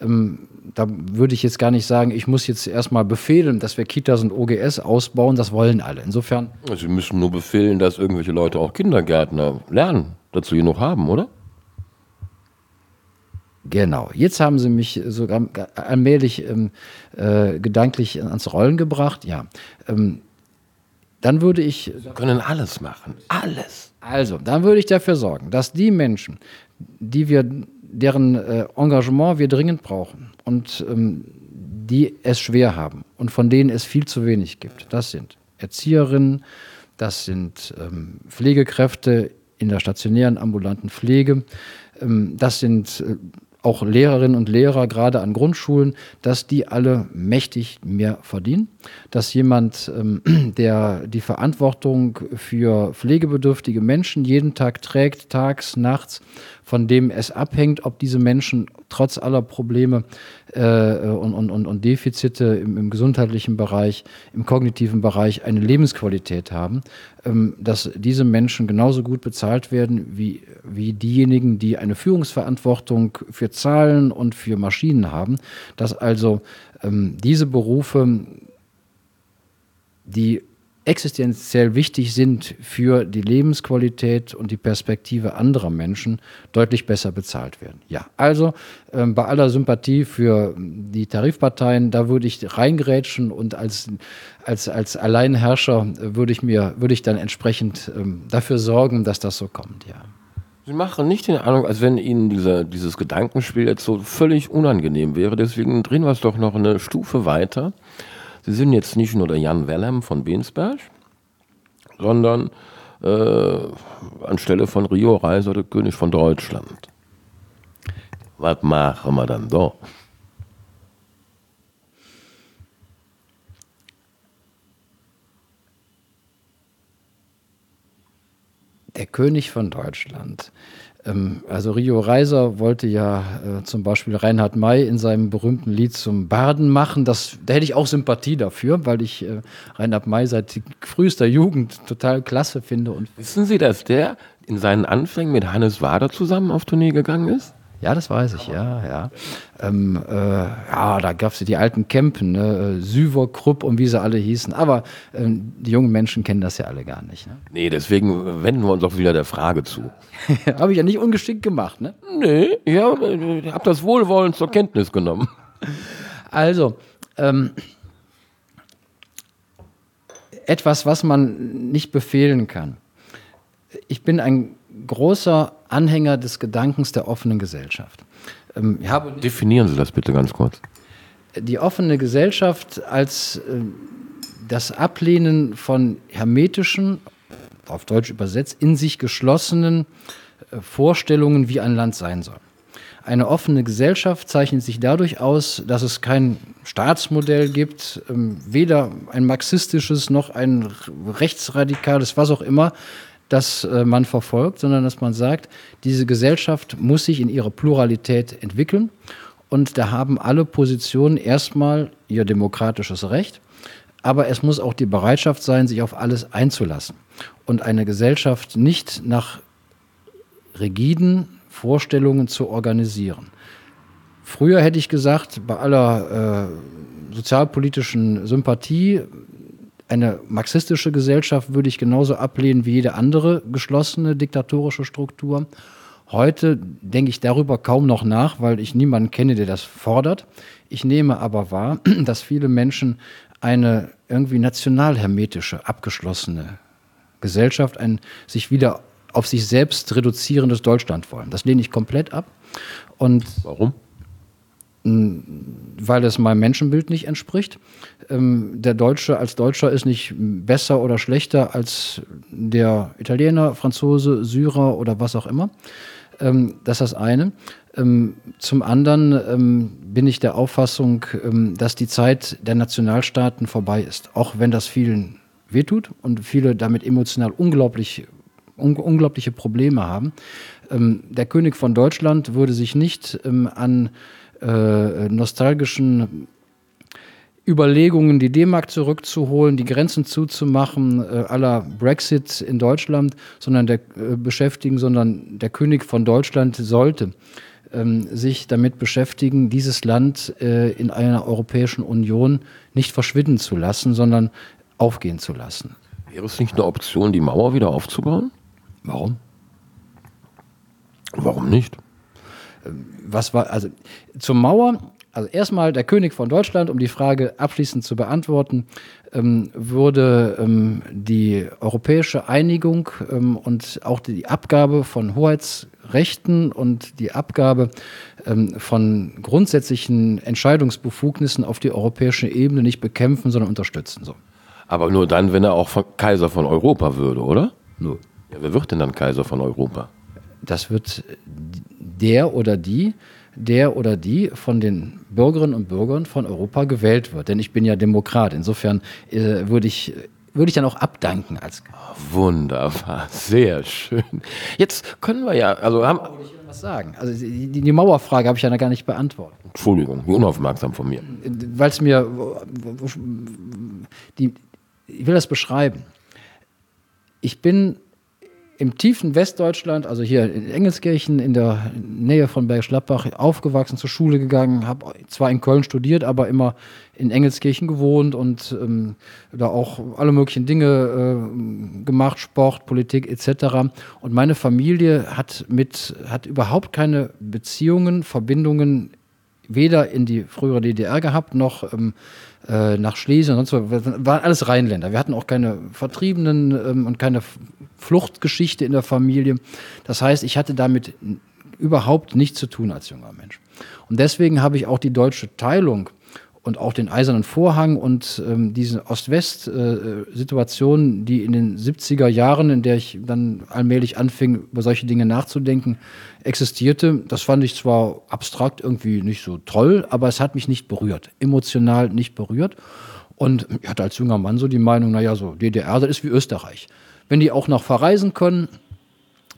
S1: Ähm, da würde ich jetzt gar nicht sagen, ich muss jetzt erstmal befehlen, dass wir Kitas und OGS ausbauen. Das wollen alle. Insofern.
S2: Sie müssen nur befehlen, dass irgendwelche Leute auch Kindergärtner lernen, dazu genug haben, oder?
S1: Genau. Jetzt haben Sie mich sogar allmählich ähm, äh, gedanklich ans Rollen gebracht. Ja. Ähm, dann würde ich.
S2: Sie können alles machen. Alles.
S1: Also, dann würde ich dafür sorgen, dass die Menschen, die wir deren äh, Engagement wir dringend brauchen und ähm, die es schwer haben und von denen es viel zu wenig gibt. Das sind Erzieherinnen, das sind ähm, Pflegekräfte in der stationären ambulanten Pflege, ähm, das sind äh, auch Lehrerinnen und Lehrer, gerade an Grundschulen, dass die alle mächtig mehr verdienen. Dass jemand, ähm, der die Verantwortung für pflegebedürftige Menschen jeden Tag trägt, tags, nachts, von dem es abhängt, ob diese Menschen trotz aller Probleme äh, und, und, und Defizite im, im, gesundheitlichen Bereich, im kognitiven Bereich eine Lebensqualität haben, ähm, dass diese Menschen genauso gut bezahlt werden wie, wie diejenigen, die eine Führungsverantwortung für Zahlen und für Maschinen haben, dass also ähm, diese Berufe die existenziell wichtig sind für die Lebensqualität und die Perspektive anderer Menschen, deutlich besser bezahlt werden. Ja, also äh, bei aller Sympathie für die Tarifparteien, da würde ich reingrätschen und als, als, als Alleinherrscher würde ich mir, würde ich dann entsprechend ähm, dafür sorgen, dass das so kommt, ja.
S2: Sie machen nicht den Ahnung, als wenn Ihnen diese, dieses Gedankenspiel jetzt so völlig unangenehm wäre. Deswegen drehen wir es doch noch eine Stufe weiter. Sie sind jetzt nicht nur der Jan Wellem von Bensberg, sondern äh, anstelle von Rio Reiser der König von Deutschland. Was machen wir dann da?
S1: Der König von Deutschland also Rio Reiser wollte ja äh, zum Beispiel Reinhard May in seinem berühmten Lied zum Baden machen. Das, da hätte ich auch Sympathie dafür, weil ich äh, Reinhard May seit frühester Jugend total klasse finde. Und
S2: Wissen Sie, dass der in seinen Anfängen mit Hannes Wader zusammen auf Tournee gegangen ist?
S1: Ja, das weiß ich, ja, ja. Ähm, äh, ja, da gab es die alten Campen, ne? Süver, Krupp und wie sie alle hießen. Aber ähm, die jungen Menschen kennen das ja alle gar nicht. Ne?
S2: Nee, deswegen wenden wir uns auch wieder der Frage zu.
S1: Habe ich ja nicht ungeschickt gemacht, ne?
S2: Nee, ja, ich habe das Wohlwollen zur Kenntnis genommen.
S1: Also, ähm, etwas, was man nicht befehlen kann. Ich bin ein großer Anhänger des Gedankens der offenen Gesellschaft.
S2: Ähm, Definieren Sie das bitte ganz kurz.
S1: Die offene Gesellschaft als äh, das Ablehnen von hermetischen, auf Deutsch übersetzt, in sich geschlossenen äh, Vorstellungen, wie ein Land sein soll. Eine offene Gesellschaft zeichnet sich dadurch aus, dass es kein Staatsmodell gibt, ähm, weder ein marxistisches noch ein rechtsradikales, was auch immer, das äh, man verfolgt, sondern dass man sagt, diese Gesellschaft muss sich in ihrer Pluralität entwickeln. Und da haben alle Positionen erstmal ihr demokratisches Recht, aber es muss auch die Bereitschaft sein, sich auf alles einzulassen. Und eine Gesellschaft nicht nach rigiden Vorstellungen zu organisieren. Früher hätte ich gesagt, bei aller äh, sozialpolitischen Sympathie, eine marxistische Gesellschaft würde ich genauso ablehnen wie jede andere geschlossene diktatorische Struktur. Heute denke ich darüber kaum noch nach, weil ich niemanden kenne, der das fordert. Ich nehme aber wahr, dass viele Menschen eine irgendwie nationalhermetische, abgeschlossene Gesellschaft, ein sich wieder auf sich selbst reduzierendes Deutschland wollen. Das lehne ich komplett ab.
S2: Und Warum?
S1: Weil es meinem Menschenbild nicht entspricht ähm, der Deutsche als Deutscher ist nicht besser oder schlechter als der Italiener, Franzose, Syrer oder was auch immer. Ähm, das ist das eine. Ähm, zum anderen ähm, bin ich der Auffassung, ähm, dass die Zeit der Nationalstaaten vorbei ist, auch wenn das vielen wehtut und viele damit emotional unglaublich un unglaubliche Probleme haben. Ähm, der König von Deutschland würde sich nicht an äh, nostalgischen Überlegungen, die D-Mark zurückzuholen, die Grenzen zuzumachen, äh, aller Brexit in Deutschland, sondern der äh, beschäftigen, sondern der König von Deutschland sollte ähm, sich damit beschäftigen, dieses Land äh, in einer Europäischen Union nicht verschwinden zu lassen, sondern aufgehen zu lassen.
S2: Wäre es nicht eine Option, die Mauer wieder aufzubauen?
S1: Warum?
S2: Warum nicht?
S1: Ähm, was war, also zur Mauer also erstmal der König von Deutschland, um die Frage abschließend zu beantworten, ähm, würde ähm, die europäische Einigung ähm, und auch die Abgabe von Hoheitsrechten und die Abgabe ähm, von grundsätzlichen Entscheidungsbefugnissen auf die europäische Ebene nicht bekämpfen, sondern unterstützen. So.
S2: Aber nur dann, wenn er auch von Kaiser von Europa würde, oder?
S1: Nur.
S2: Ja, wer wird denn dann Kaiser von Europa?
S1: Das wird der oder die, der oder die von den Bürgerinnen und Bürgern von Europa gewählt wird. Denn ich bin ja Demokrat. Insofern äh, würde ich, würde ich dann auch abdanken als.
S2: Wunderbar, sehr schön. Jetzt können wir ja, also haben.
S1: Was sagen. Also die, die Mauerfrage habe ich ja gar nicht beantwortet.
S2: Entschuldigung, wie unaufmerksam von mir.
S1: Weil es mir. Die, ich will das beschreiben. Ich bin im tiefen Westdeutschland, also hier in Engelskirchen in der Nähe von Bergisch Gladbach, aufgewachsen, zur Schule gegangen, habe zwar in Köln studiert, aber immer in Engelskirchen gewohnt und ähm, da auch alle möglichen Dinge äh, gemacht, Sport, Politik etc. Und meine Familie hat mit hat überhaupt keine Beziehungen, Verbindungen weder in die frühere DDR gehabt noch ähm, äh, nach Schlesien und sonst was. Wir waren alles Rheinländer. Wir hatten auch keine Vertriebenen ähm, und keine Fluchtgeschichte in der Familie. Das heißt, ich hatte damit überhaupt nichts zu tun als junger Mensch. Und deswegen habe ich auch die deutsche Teilung und auch den Eisernen Vorhang und ähm, diese Ost-West-Situation, äh, die in den 70er Jahren, in der ich dann allmählich anfing, über solche Dinge nachzudenken, existierte. Das fand ich zwar abstrakt irgendwie nicht so toll, aber es hat mich nicht berührt, emotional nicht berührt. Und ich hatte als junger Mann so die Meinung, naja, so DDR, das ist wie Österreich. Wenn die auch noch verreisen können,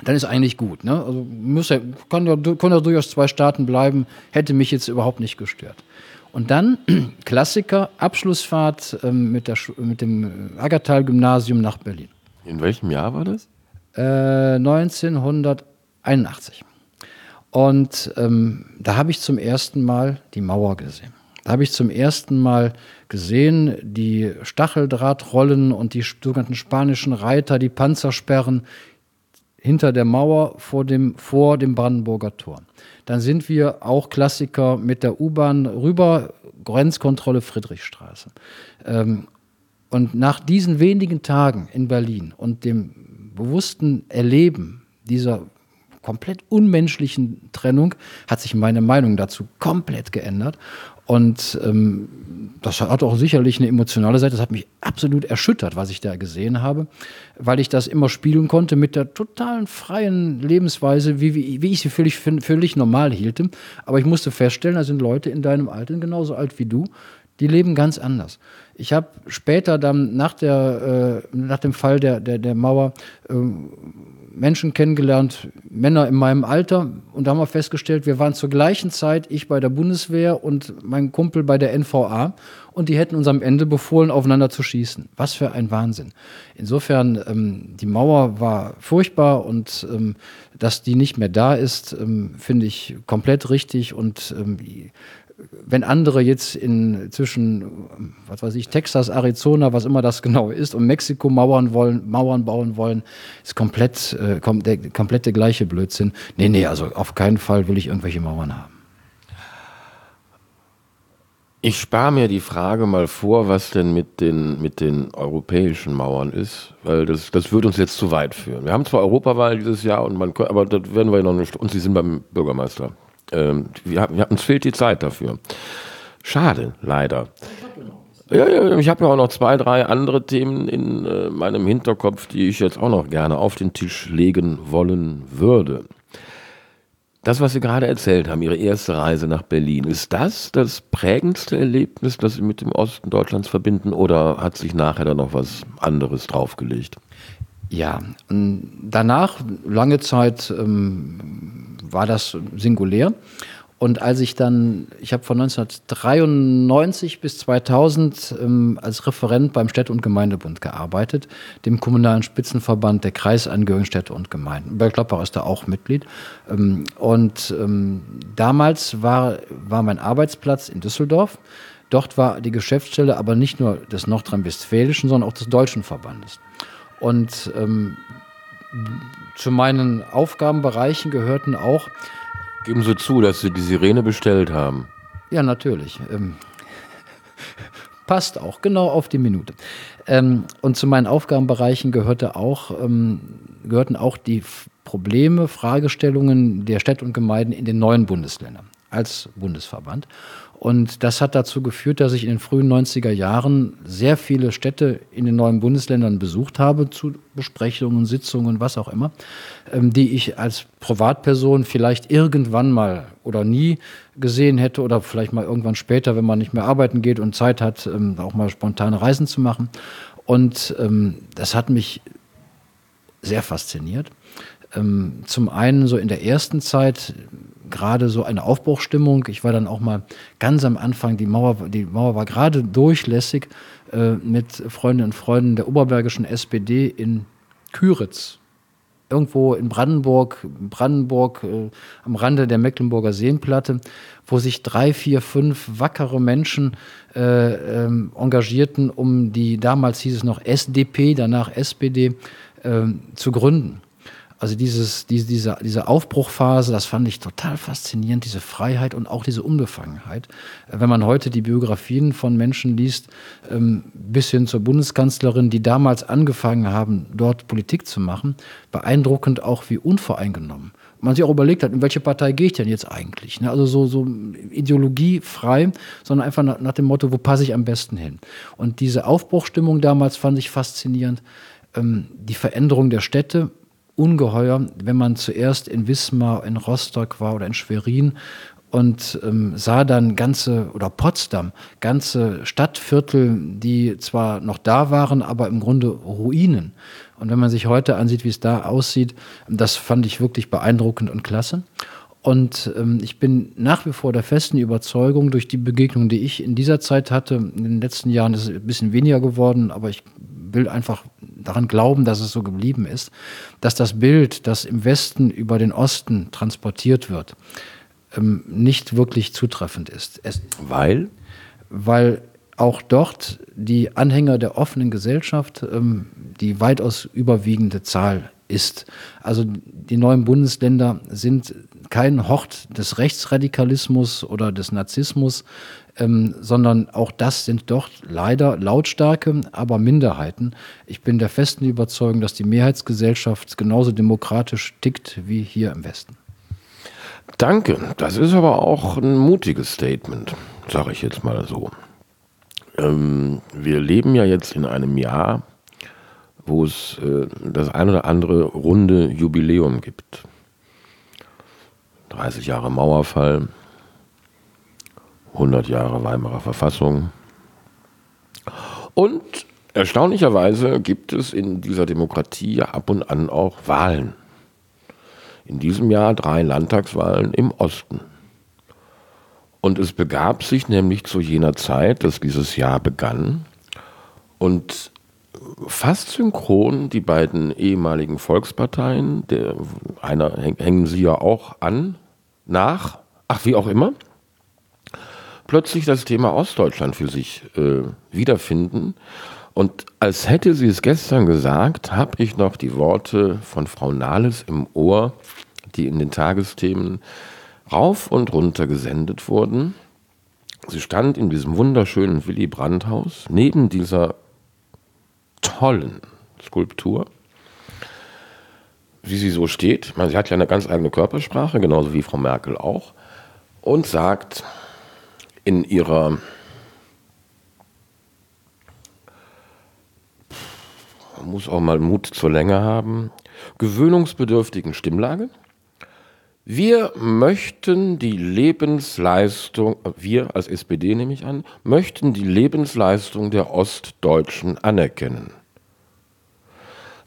S1: dann ist eigentlich gut. Ne? Also muss ja, kann ja durchaus zwei Staaten bleiben, hätte mich jetzt überhaupt nicht gestört. Und dann Klassiker, Abschlussfahrt ähm, mit, der, mit dem Aggertal-Gymnasium nach Berlin.
S2: In welchem Jahr war das?
S1: Äh, 1981. Und ähm, da habe ich zum ersten Mal die Mauer gesehen. Da habe ich zum ersten Mal gesehen, die Stacheldrahtrollen und die sogenannten spanischen Reiter, die Panzersperren hinter der Mauer vor dem, vor dem Brandenburger Tor. Dann sind wir auch Klassiker mit der U-Bahn rüber, Grenzkontrolle Friedrichstraße. Ähm, und nach diesen wenigen Tagen in Berlin und dem bewussten Erleben dieser komplett unmenschlichen Trennung hat sich meine Meinung dazu komplett geändert. Und ähm, das hat auch sicherlich eine emotionale Seite. Das hat mich absolut erschüttert, was ich da gesehen habe, weil ich das immer spielen konnte mit der totalen freien Lebensweise, wie, wie, wie ich sie völlig, völlig normal hielte. Aber ich musste feststellen, da sind Leute in deinem Alter, genauso alt wie du, die leben ganz anders. Ich habe später dann nach, der, äh, nach dem Fall der, der, der Mauer äh, Menschen kennengelernt, Männer in meinem Alter, und da haben wir festgestellt, wir waren zur gleichen Zeit, ich bei der Bundeswehr und mein Kumpel bei der NVA, und die hätten uns am Ende befohlen, aufeinander zu schießen. Was für ein Wahnsinn. Insofern, ähm, die Mauer war furchtbar und ähm, dass die nicht mehr da ist, ähm, finde ich komplett richtig und ähm, wenn andere jetzt in zwischen, was weiß ich, Texas, Arizona, was immer das genau ist, und Mexiko Mauern wollen, Mauern bauen wollen, ist komplett, äh, kom der komplette gleiche Blödsinn. Nee, nee, also auf keinen Fall will ich irgendwelche Mauern haben.
S2: Ich spare mir die Frage mal vor, was denn mit den, mit den europäischen Mauern ist, weil das, das würde uns jetzt zu weit führen. Wir haben zwar Europawahl dieses Jahr, und man, aber das werden wir noch nicht, und Sie sind beim Bürgermeister. Ähm, wir, wir, uns fehlt die Zeit dafür. Schade, leider. Ja, ja, ich habe ja auch noch zwei, drei andere Themen in äh, meinem Hinterkopf, die ich jetzt auch noch gerne auf den Tisch legen wollen würde. Das, was Sie gerade erzählt haben, Ihre erste Reise nach Berlin, ist das das prägendste Erlebnis, das Sie mit dem Osten Deutschlands verbinden oder hat sich nachher da noch was anderes draufgelegt?
S1: Ja, danach, lange Zeit ähm, war das singulär. Und als ich dann, ich habe von 1993 bis 2000 ähm, als Referent beim Städte- und Gemeindebund gearbeitet, dem kommunalen Spitzenverband der kreisangehörigen Städte und Gemeinden. Bergklappbach ist da auch Mitglied. Ähm, und ähm, damals war, war mein Arbeitsplatz in Düsseldorf. Dort war die Geschäftsstelle aber nicht nur des nordrhein-westfälischen, sondern auch des deutschen Verbandes. Und ähm, zu meinen Aufgabenbereichen gehörten auch.
S2: Geben Sie zu, dass Sie die Sirene bestellt haben.
S1: Ja, natürlich. Ähm, passt auch, genau auf die Minute. Ähm, und zu meinen Aufgabenbereichen gehörte auch, ähm, gehörten auch die Probleme, Fragestellungen der Städte und Gemeinden in den neuen Bundesländern als Bundesverband. Und das hat dazu geführt, dass ich in den frühen 90er Jahren sehr viele Städte in den neuen Bundesländern besucht habe, zu Besprechungen, Sitzungen, was auch immer, ähm, die ich als Privatperson vielleicht irgendwann mal oder nie gesehen hätte oder vielleicht mal irgendwann später, wenn man nicht mehr arbeiten geht und Zeit hat, ähm, auch mal spontane Reisen zu machen. Und ähm, das hat mich sehr fasziniert. zum einen so in der ersten Zeit gerade so eine Aufbruchstimmung. Ich war dann auch mal ganz am Anfang, die Mauer, die Mauer war gerade durchlässig äh, mit Freundinnen und Freunden der oberbergischen SPD in Küritz. Irgendwo in Brandenburg, Brandenburg äh, am Rande der Mecklenburger Seenplatte, wo sich drei, vier, fünf wackere Menschen äh, ähm, engagierten, um die damals hieß es noch SDP, danach SPD äh, zu gründen. Also dieses, diese, diese, diese Aufbruchphase, das fand ich total faszinierend, diese Freiheit und auch diese Unbefangenheit. Wenn man heute die Biografien von Menschen liest, ähm, bis hin zur Bundeskanzlerin, die damals angefangen haben, dort Politik zu machen, beeindruckend auch wie unvoreingenommen. Man sich auch überlegt hat, in welche Partei gehe ich denn jetzt eigentlich? Ne? Also so, so ideologiefrei, sondern einfach nach, nach dem Motto, wo passe ich am besten hin? Und diese Aufbruchstimmung damals fand ich faszinierend. Ähm, die Veränderung der Städte, ungeheuer, wenn man zuerst in Wismar, in Rostock war oder in Schwerin und ähm, sah dann ganze, oder Potsdam, ganze Stadtviertel, die zwar noch da waren, aber im Grunde Ruinen. Und wenn man sich heute ansieht, wie es da aussieht, das fand ich wirklich beeindruckend und klasse. Und ähm, ich bin nach wie vor der festen Überzeugung, durch die Begegnung, die ich in dieser Zeit hatte, in den letzten Jahren ist es ein bisschen weniger geworden, aber ich will einfach daran glauben, dass es so geblieben ist, dass das Bild, das im Westen über den Osten transportiert wird, ähm, nicht wirklich zutreffend ist. Es,
S2: weil?
S1: Weil auch dort die Anhänger der offenen Gesellschaft ähm, die weitaus überwiegende Zahl ist. Also die neuen Bundesländer sind kein Hort des Rechtsradikalismus oder des Narzissmus, ähm, sondern auch das sind doch leider lautstarke, aber Minderheiten. Ich bin der festen Überzeugung, dass die Mehrheitsgesellschaft genauso demokratisch tickt wie hier im Westen.
S2: Danke, das ist aber auch ein mutiges Statement, sage ich jetzt mal so. Ähm, wir leben ja jetzt in einem Jahr, wo es äh, das ein oder andere runde Jubiläum gibt. 30 Jahre Mauerfall, 100 Jahre Weimarer Verfassung. Und erstaunlicherweise gibt es in dieser Demokratie ab und an auch Wahlen. In diesem Jahr drei Landtagswahlen im Osten. Und es begab sich nämlich zu jener Zeit, dass dieses Jahr begann und fast synchron die beiden ehemaligen Volksparteien, der, einer hängen sie ja auch an, nach, ach wie auch immer, plötzlich das Thema Ostdeutschland für sich äh, wiederfinden. Und als hätte sie es gestern gesagt, habe ich noch die Worte von Frau Nahles im Ohr, die in den Tagesthemen rauf und runter gesendet wurden. Sie stand in diesem wunderschönen Willy Brandt-Haus neben dieser tollen Skulptur, wie sie so steht. Sie hat ja eine ganz eigene Körpersprache, genauso wie Frau Merkel auch, und sagt, in ihrer man muss auch mal Mut zur Länge haben, gewöhnungsbedürftigen Stimmlage. Wir möchten die Lebensleistung, wir als SPD nehme ich an, möchten die Lebensleistung der Ostdeutschen anerkennen.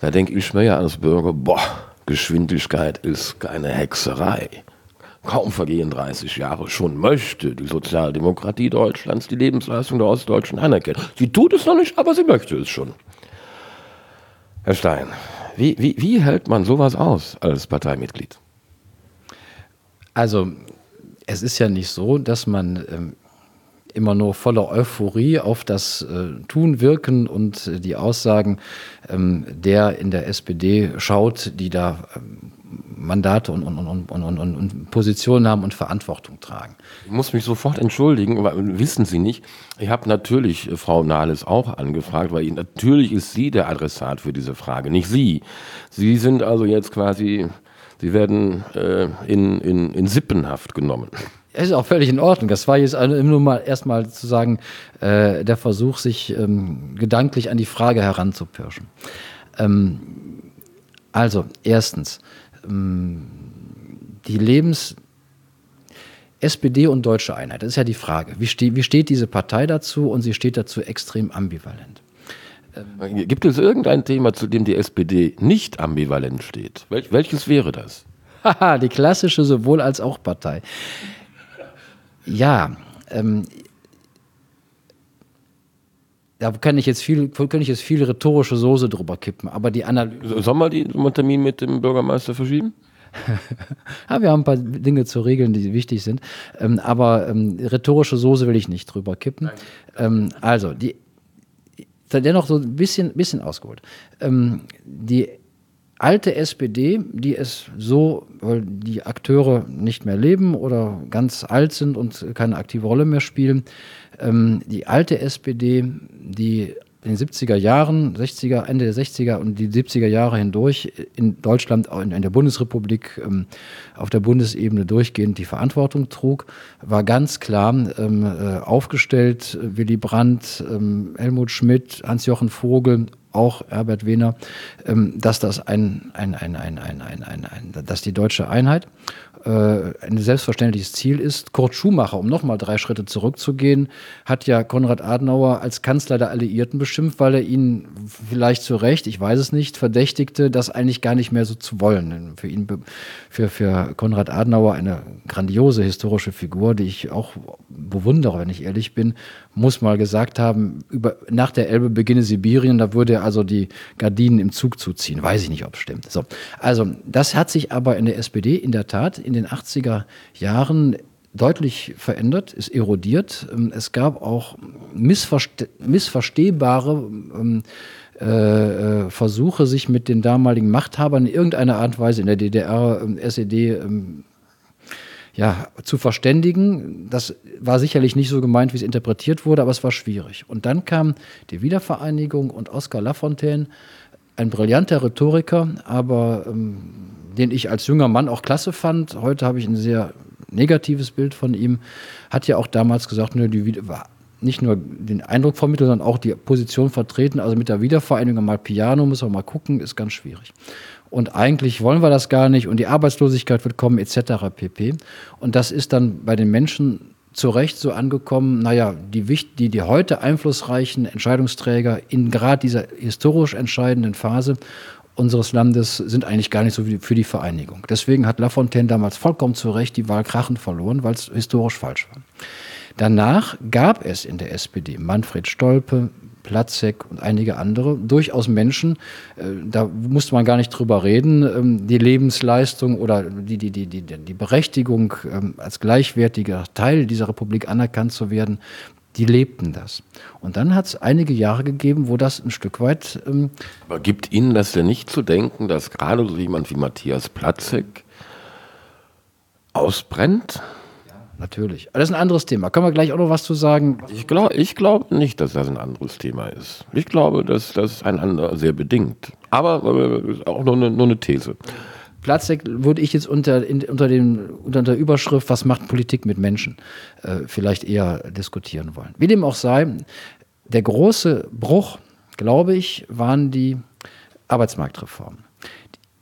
S2: Da denke ich mir ja als Bürger, boah, Geschwindigkeit ist keine Hexerei. Kaum vergehen 30 Jahre, schon möchte die Sozialdemokratie Deutschlands die Lebensleistung der Ostdeutschen anerkennen. Sie tut es noch nicht, aber sie möchte es schon. Herr Stein, wie, wie, wie hält man sowas aus als Parteimitglied?
S1: Also, es ist ja nicht so, dass man ähm, immer nur voller Euphorie auf das äh, Tun, Wirken und äh, die Aussagen ähm, der in der SPD schaut, die da ähm, Mandate und, und, und, und, und, Positionen haben und Verantwortung tragen.
S2: Ich muss mich sofort entschuldigen, weil wissen Sie nicht, ich habe natürlich äh, Frau Nahles auch angefragt, weil natürlich ist sie der Adressat für diese Frage, nicht Sie. Sie sind also jetzt quasi, Sie werden äh, in, in, in Sippenhaft genommen.
S1: Es ist auch völlig in Ordnung. Das war jetzt nur mal erstmal zu sagen, äh, der Versuch, sich ähm, gedanklich an die Frage heranzupirschen. Ähm, also, erstens, ähm, die Lebens, SPD und Deutsche Einheit, das ist ja die Frage. Wie, ste wie steht diese Partei dazu? Und sie steht dazu extrem ambivalent.
S2: Ähm, Gibt es irgendein Thema, zu dem die SPD nicht ambivalent steht? Wel welches wäre das?
S1: Haha, die klassische sowohl als auch Partei. Ja, ähm, da kann ich jetzt viel, kann ich jetzt viel rhetorische Soße drüber kippen, aber die Analyse.
S2: Sollen wir den Termin mit dem Bürgermeister verschieben?
S1: ja, wir haben ein paar Dinge zu regeln, die wichtig sind. Ähm, aber ähm, rhetorische Soße will ich nicht drüber kippen. Ähm, also, die, dennoch so ein bisschen, bisschen ausgeholt. Ähm, die alte SPD, die es so, weil die Akteure nicht mehr leben oder ganz alt sind und keine aktive Rolle mehr spielen, ähm, die alte SPD, die in den 70er Jahren, 60er, Ende der 60er und die 70er Jahre hindurch in Deutschland, in, der Bundesrepublik, ähm, auf der Bundesebene durchgehend die Verantwortung trug, war ganz klar ähm, äh, aufgestellt. Willy Brandt, ähm, Helmut Schmidt, Hans-Jochen Vogel auch Herbert Wehner, ähm, dass das ein, ein, ein, ein, ein, ein, ein, ein dass die deutsche Einheit äh, ein selbstverständliches Ziel ist. Kurt Schumacher, um nochmal drei Schritte zurückzugehen, hat ja Konrad Adenauer als Kanzler der Alliierten beschimpft, weil er ihn vielleicht zu Recht, ich weiß es nicht, verdächtigte, das eigentlich gar nicht mehr so zu wollen. Für ihn, für, für Konrad Adenauer eine grandiose historische Figur, die ich auch bewundere, wenn ich ehrlich bin, muss mal gesagt haben, über, nach der Elbe beginne Sibirien, da würde er also die Gardinen im Zug zuziehen. Weiß ich nicht, ob es stimmt. So. Also, das hat sich aber in der SPD in der Tat in den 80er Jahren deutlich verändert, ist erodiert. Ähm, es gab auch missverste missverstehbare ähm, äh, äh, Versuche, sich mit den damaligen Machthabern in irgendeiner Art und Weise in der DDR, ähm, SED, ja, zu verständigen. Das war sicherlich nicht so gemeint, wie es interpretiert wurde, aber es war schwierig. Und dann kam die Wiedervereinigung und Oskar Lafontaine, ein brillanter Rhetoriker, aber ähm, den ich als junger Mann auch klasse fand. Heute habe ich ein sehr negatives Bild von ihm. Hat ja auch damals gesagt, nö, die nicht nur den Eindruck vermittelt, sondern auch die Position vertreten. Also mit der Wiedervereinigung mal Piano, muss man mal gucken, ist ganz schwierig und eigentlich wollen wir das gar nicht und die Arbeitslosigkeit wird kommen etc. pp. Und das ist dann bei den Menschen zu Recht so angekommen, naja, die, die, die heute einflussreichen Entscheidungsträger in gerade dieser historisch entscheidenden Phase unseres Landes sind eigentlich gar nicht so für die Vereinigung. Deswegen hat Lafontaine damals vollkommen zu Recht die Wahl krachend verloren, weil es historisch falsch war. Danach gab es in der SPD Manfred Stolpe, Platzek und einige andere, durchaus Menschen, äh, da musste man gar nicht drüber reden, ähm, die Lebensleistung oder die, die, die, die, die Berechtigung ähm, als gleichwertiger Teil dieser Republik anerkannt zu werden, die lebten das. Und dann hat es einige Jahre gegeben, wo das ein Stück weit.
S2: Ähm Aber gibt Ihnen das denn nicht zu denken, dass gerade so jemand wie Matthias Platzek ausbrennt?
S1: Natürlich. Aber das ist ein anderes Thema. Können wir gleich auch noch was zu sagen?
S2: Ich glaube ich glaub nicht, dass das ein anderes Thema ist. Ich glaube, dass das einander sehr bedingt. Aber äh, auch nur eine, nur eine These.
S1: Platzek würde ich jetzt unter, in, unter, dem, unter der Überschrift, was macht Politik mit Menschen, äh, vielleicht eher diskutieren wollen. Wie dem auch sei, der große Bruch, glaube ich, waren die Arbeitsmarktreformen.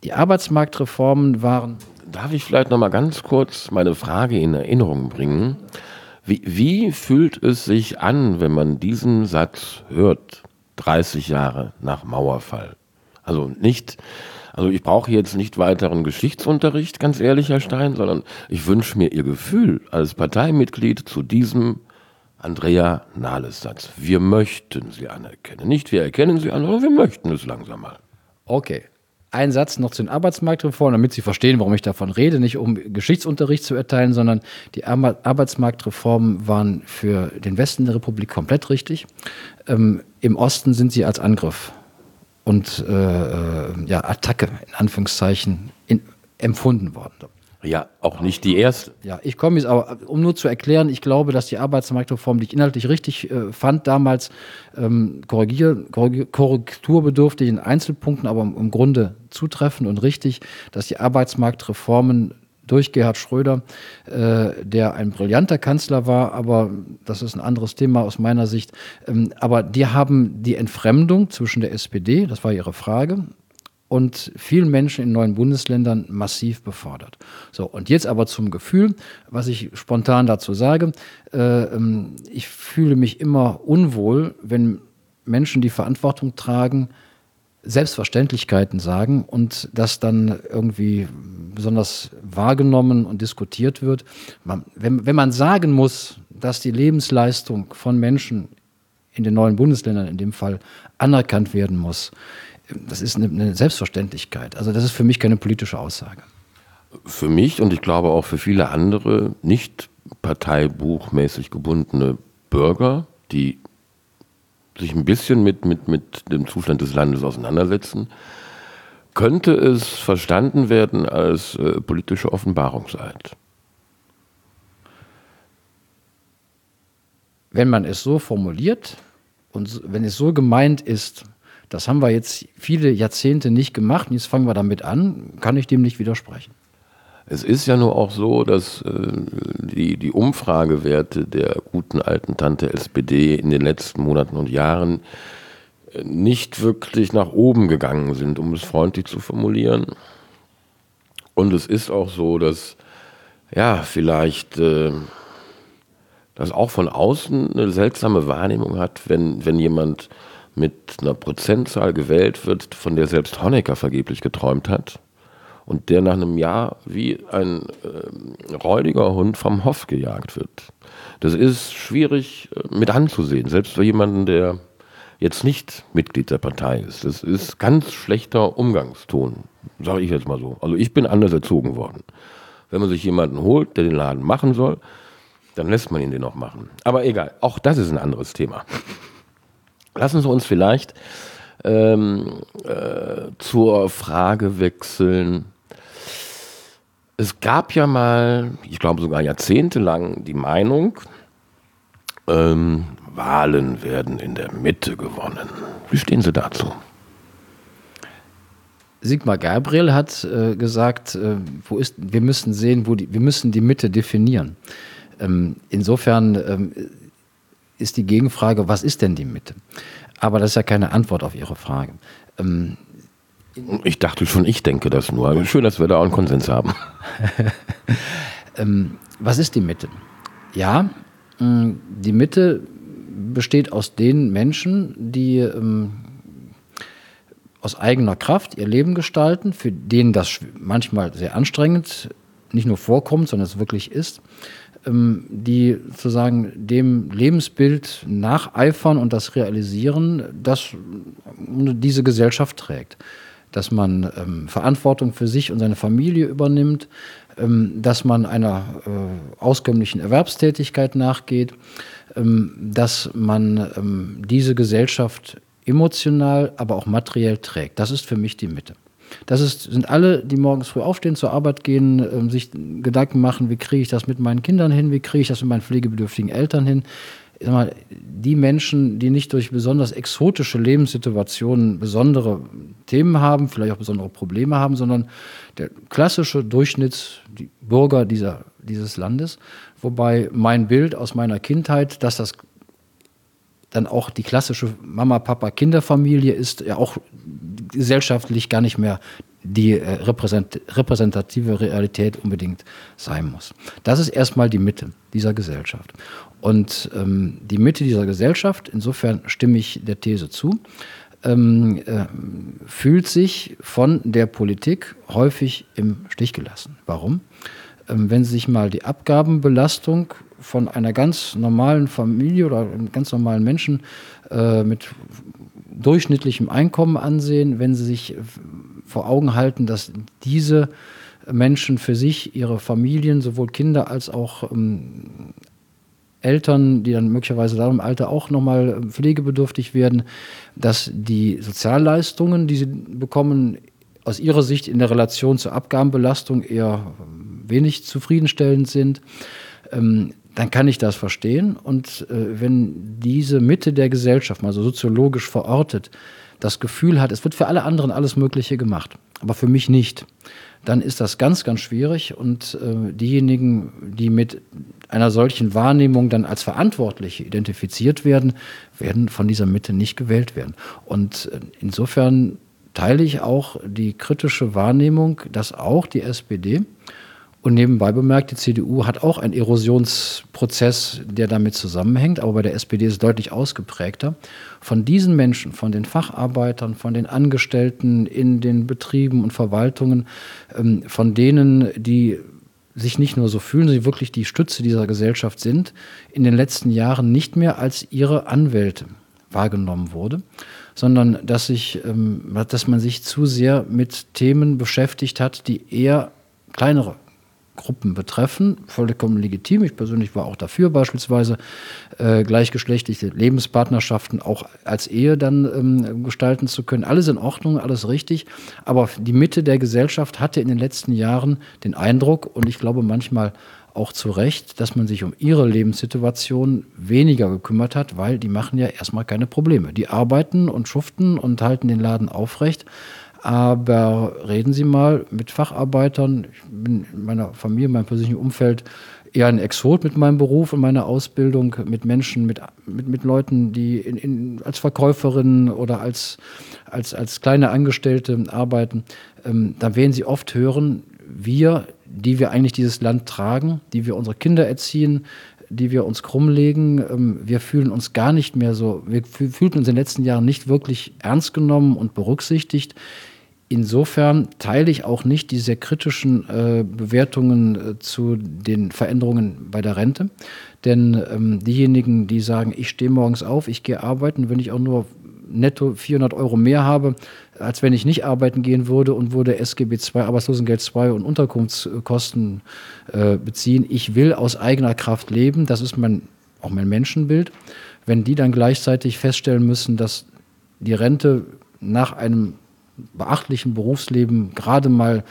S1: Die Arbeitsmarktreformen waren
S2: Darf ich vielleicht noch mal ganz kurz meine Frage in Erinnerung bringen? Wie, wie fühlt es sich an, wenn man diesen Satz hört, 30 Jahre nach Mauerfall? Also nicht, also ich brauche jetzt nicht weiteren Geschichtsunterricht, ganz ehrlich, Herr Stein, sondern ich wünsche mir Ihr Gefühl als Parteimitglied zu diesem Andrea Nahles-Satz. Wir möchten Sie anerkennen. Nicht wir erkennen Sie an, sondern wir möchten es langsam mal.
S1: Okay, ein Satz noch zu den Arbeitsmarktreformen, damit Sie verstehen, warum ich davon rede, nicht um Geschichtsunterricht zu erteilen, sondern die Arbeitsmarktreformen waren für den Westen der Republik komplett richtig. Ähm, Im Osten sind sie als Angriff und äh, äh ja, Attacke in Anführungszeichen in, empfunden worden.
S2: Ja, auch nicht die erste.
S1: Ja, ich komme jetzt aber, um nur zu erklären, ich glaube, dass die Arbeitsmarktreform, die ich inhaltlich richtig äh, fand, damals ähm, korrigier, korrekturbedürftig in Einzelpunkten, aber im, im Grunde zutreffend und richtig, dass die Arbeitsmarktreformen durch Gerhard Schröder, äh, der ein brillanter Kanzler war, aber das ist ein anderes Thema aus meiner Sicht. Ähm, aber die haben die Entfremdung zwischen der SPD, das war ihre Frage, und vielen Menschen in neuen Bundesländern massiv befördert. So, und jetzt aber zum Gefühl, was ich spontan dazu sage. Äh, ähm, ich fühle mich immer unwohl, wenn Menschen, die Verantwortung tragen, Selbstverständlichkeiten sagen und das dann irgendwie besonders wahrgenommen und diskutiert wird. Man, wenn, wenn man sagen muss, dass die Lebensleistung von Menschen in den neuen Bundesländern in dem Fall anerkannt werden muss, das ist eine, Selbstverständlichkeit. Also das ist für mich keine politische Aussage.
S2: Für mich und ich glaube auch für viele andere nicht parteibuchmäßig gebundene Bürger, die sich ein bisschen mit, mit, mit dem Zustand des Landes auseinandersetzen, könnte es verstanden werden als äh, politische Offenbarungseid.
S1: Wenn man es so formuliert und wenn es so gemeint ist, das haben wir jetzt viele Jahrzehnte nicht gemacht und jetzt fangen wir damit an, kann ich dem nicht widersprechen.
S2: Es ist ja nur auch so, dass äh, die, die Umfragewerte der guten alten Tante SPD in den letzten Monaten und Jahren äh, nicht wirklich nach oben gegangen sind, um es freundlich zu formulieren. Und es ist auch so, dass ja, vielleicht äh, das auch von außen eine seltsame Wahrnehmung hat, wenn, wenn jemand mit einer Prozentzahl gewählt wird, von der selbst Honecker vergeblich geträumt hat und der nach einem Jahr wie ein äh, räudiger Hund vom Hof gejagt wird. Das ist schwierig äh, mit anzusehen, selbst für jemanden, der jetzt nicht Mitglied der Partei ist. Das ist ganz schlechter Umgangston, sage ich jetzt mal so. Also ich bin anders erzogen worden. Wenn man sich jemanden holt, der den Laden machen soll, dann lässt man ihn den auch machen. Aber egal, auch das ist ein anderes Thema. Lassen Sie uns vielleicht ähm, äh, zur Frage wechseln. Es gab ja mal, ich glaube sogar jahrzehntelang, die Meinung, ähm, Wahlen werden in der Mitte gewonnen. Wie stehen Sie dazu?
S1: Sigmar Gabriel hat äh, gesagt, äh, wo ist, wir müssen sehen, wo die, wir müssen die Mitte definieren. Ähm, insofern ähm, ist die Gegenfrage, was ist denn die Mitte? Aber das ist ja keine Antwort auf Ihre Frage. Ähm,
S2: ich dachte schon, ich denke das nur. Schön, dass wir da auch einen Konsens haben.
S1: ähm, was ist die Mitte? Ja, mm, die Mitte besteht aus den Menschen, die ähm, aus eigener Kraft ihr Leben gestalten, für denen das manchmal sehr anstrengend nicht nur vorkommt, sondern es wirklich ist, ähm, die sozusagen dem Lebensbild nacheifern und das realisieren, das diese Gesellschaft trägt. Dass man ähm, Verantwortung für sich und seine Familie übernimmt, ähm, dass man einer äh, auskömmlichen Erwerbstätigkeit nachgeht, ähm, dass man ähm, diese Gesellschaft emotional, aber auch materiell trägt. Das ist für mich die Mitte. Das ist, sind alle, die morgens früh aufstehen, zur Arbeit gehen, äh, sich Gedanken machen, wie kriege ich das mit meinen Kindern hin, wie kriege ich das mit meinen pflegebedürftigen Eltern hin. Mal, die Menschen, die nicht durch besonders exotische Lebenssituationen besondere Themen haben, vielleicht auch besondere Probleme haben, sondern der klassische Durchschnittsbürger dieser, dieses Landes. Wobei mein Bild aus meiner Kindheit, dass das dann auch die klassische Mama, Papa, Kinderfamilie ist ja auch gesellschaftlich gar nicht mehr die äh, repräsentative Realität unbedingt sein muss. Das ist erstmal die Mitte dieser Gesellschaft. Und ähm, die Mitte dieser Gesellschaft, insofern stimme ich der These zu, ähm, äh, fühlt sich von der Politik häufig im Stich gelassen. Warum? Ähm, wenn Sie sich mal die Abgabenbelastung von einer ganz normalen Familie oder einem ganz normalen Menschen äh, mit durchschnittlichem Einkommen ansehen, wenn sie sich vor Augen halten, dass diese Menschen für sich, ihre Familien, sowohl Kinder als auch ähm, Eltern, die dann möglicherweise da im Alter auch nochmal pflegebedürftig werden, dass die Sozialleistungen, die sie bekommen, aus ihrer Sicht in der Relation zur Abgabenbelastung eher ähm, wenig zufriedenstellend sind. Ähm, dann kann ich das verstehen. Und äh, wenn diese Mitte der Gesellschaft, mal so soziologisch verortet, das Gefühl hat, es wird für alle anderen alles Mögliche gemacht. aber für mich nicht, dann ist das ganz, ganz schwierig und äh, diejenigen, die mit einer solchen Wahrnehmung dann als Verantwortliche identifiziert werden, werden von dieser Mitte nicht gewählt werden. Und äh, insofern teile ich auch die kritische Wahrnehmung, dass auch die SPD und nebenbei bemerkt, die CDU hat auch einen Erosionsprozess, der damit zusammenhängt, aber bei der SPD ist es deutlich ausgeprägter. Von diesen Menschen, von den Facharbeitern, von den Angestellten in den Betrieben und Verwaltungen, ähm, von denen, die sich nicht nur so fühlen, sie wirklich die Stütze dieser Gesellschaft sind, in den letzten Jahren nicht mehr als ihre Anwälte wahrgenommen wurde, sondern dass, sich, ähm, dass man sich zu sehr mit Themen beschäftigt hat, die eher kleinere Gruppen betreffen. Vollkommen legitim. Ich persönlich war auch dafür, beispielsweise äh, gleichgeschlechtliche Lebenspartnerschaften auch als Ehe dann ähm, gestalten zu können. Alles in Ordnung, alles richtig. Aber die Mitte der Gesellschaft hatte in den letzten Jahren den Eindruck, und ich glaube manchmal auch zu Recht, dass man sich um ihre Lebenssituation weniger gekümmert hat, weil die machen ja erstmal keine Probleme. Die arbeiten und schuften und halten den Laden aufrecht. Aber reden Sie mal mit Facharbeitern. Ich bin in meiner Familie, in meinem persönlichen Umfeld eher ein Exot mit meinem Beruf und meiner Ausbildung, mit Menschen, mit, mit, mit Leuten, die in, in, als Verkäuferinnen oder als, als, als kleine Angestellte arbeiten. Ähm, da werden Sie oft hören, wir, die wir eigentlich dieses Land tragen, die wir unsere Kinder erziehen, die wir uns krummlegen. Ähm, wir fühlen uns gar nicht mehr so, wir fühlten uns in den letzten Jahren nicht wirklich ernst genommen und berücksichtigt. Insofern teile ich auch nicht die sehr kritischen äh, Bewertungen äh, zu den Veränderungen bei der Rente. Denn ähm, diejenigen, die sagen, ich stehe morgens auf, ich gehe arbeiten, wenn ich auch nur netto 400 Euro mehr habe, als wenn ich nicht arbeiten gehen würde und würde SGB II, Arbeitslosengeld II und Unterkunftskosten äh, beziehen. Ich will aus eigener Kraft leben, das ist mein, auch mein Menschenbild. Wenn die dann gleichzeitig feststellen müssen, dass die Rente nach einem beachtlichen Berufsleben gerade mal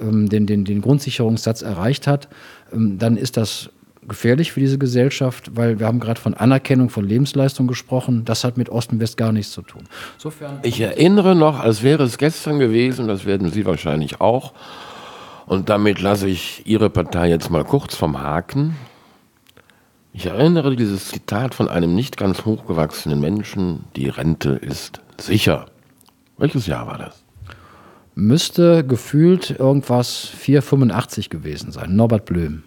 S1: ähm, den, den, den Grundsicherungssatz erreicht hat, ähm, dann ist das gefährlich für diese Gesellschaft, weil wir haben gerade von Anerkennung von Lebensleistung gesprochen. Das hat mit Ost und West gar nichts zu tun.
S2: Insofern ich erinnere noch, als wäre es gestern gewesen, das werden Sie wahrscheinlich auch. Und damit lasse ich Ihre Partei jetzt mal kurz vom Haken. Ich erinnere dieses Zitat von einem nicht ganz hochgewachsenen Menschen, die Rente ist sicher. Welches Jahr war das?
S1: Müsste gefühlt irgendwas 485 gewesen sein. Norbert Blüm.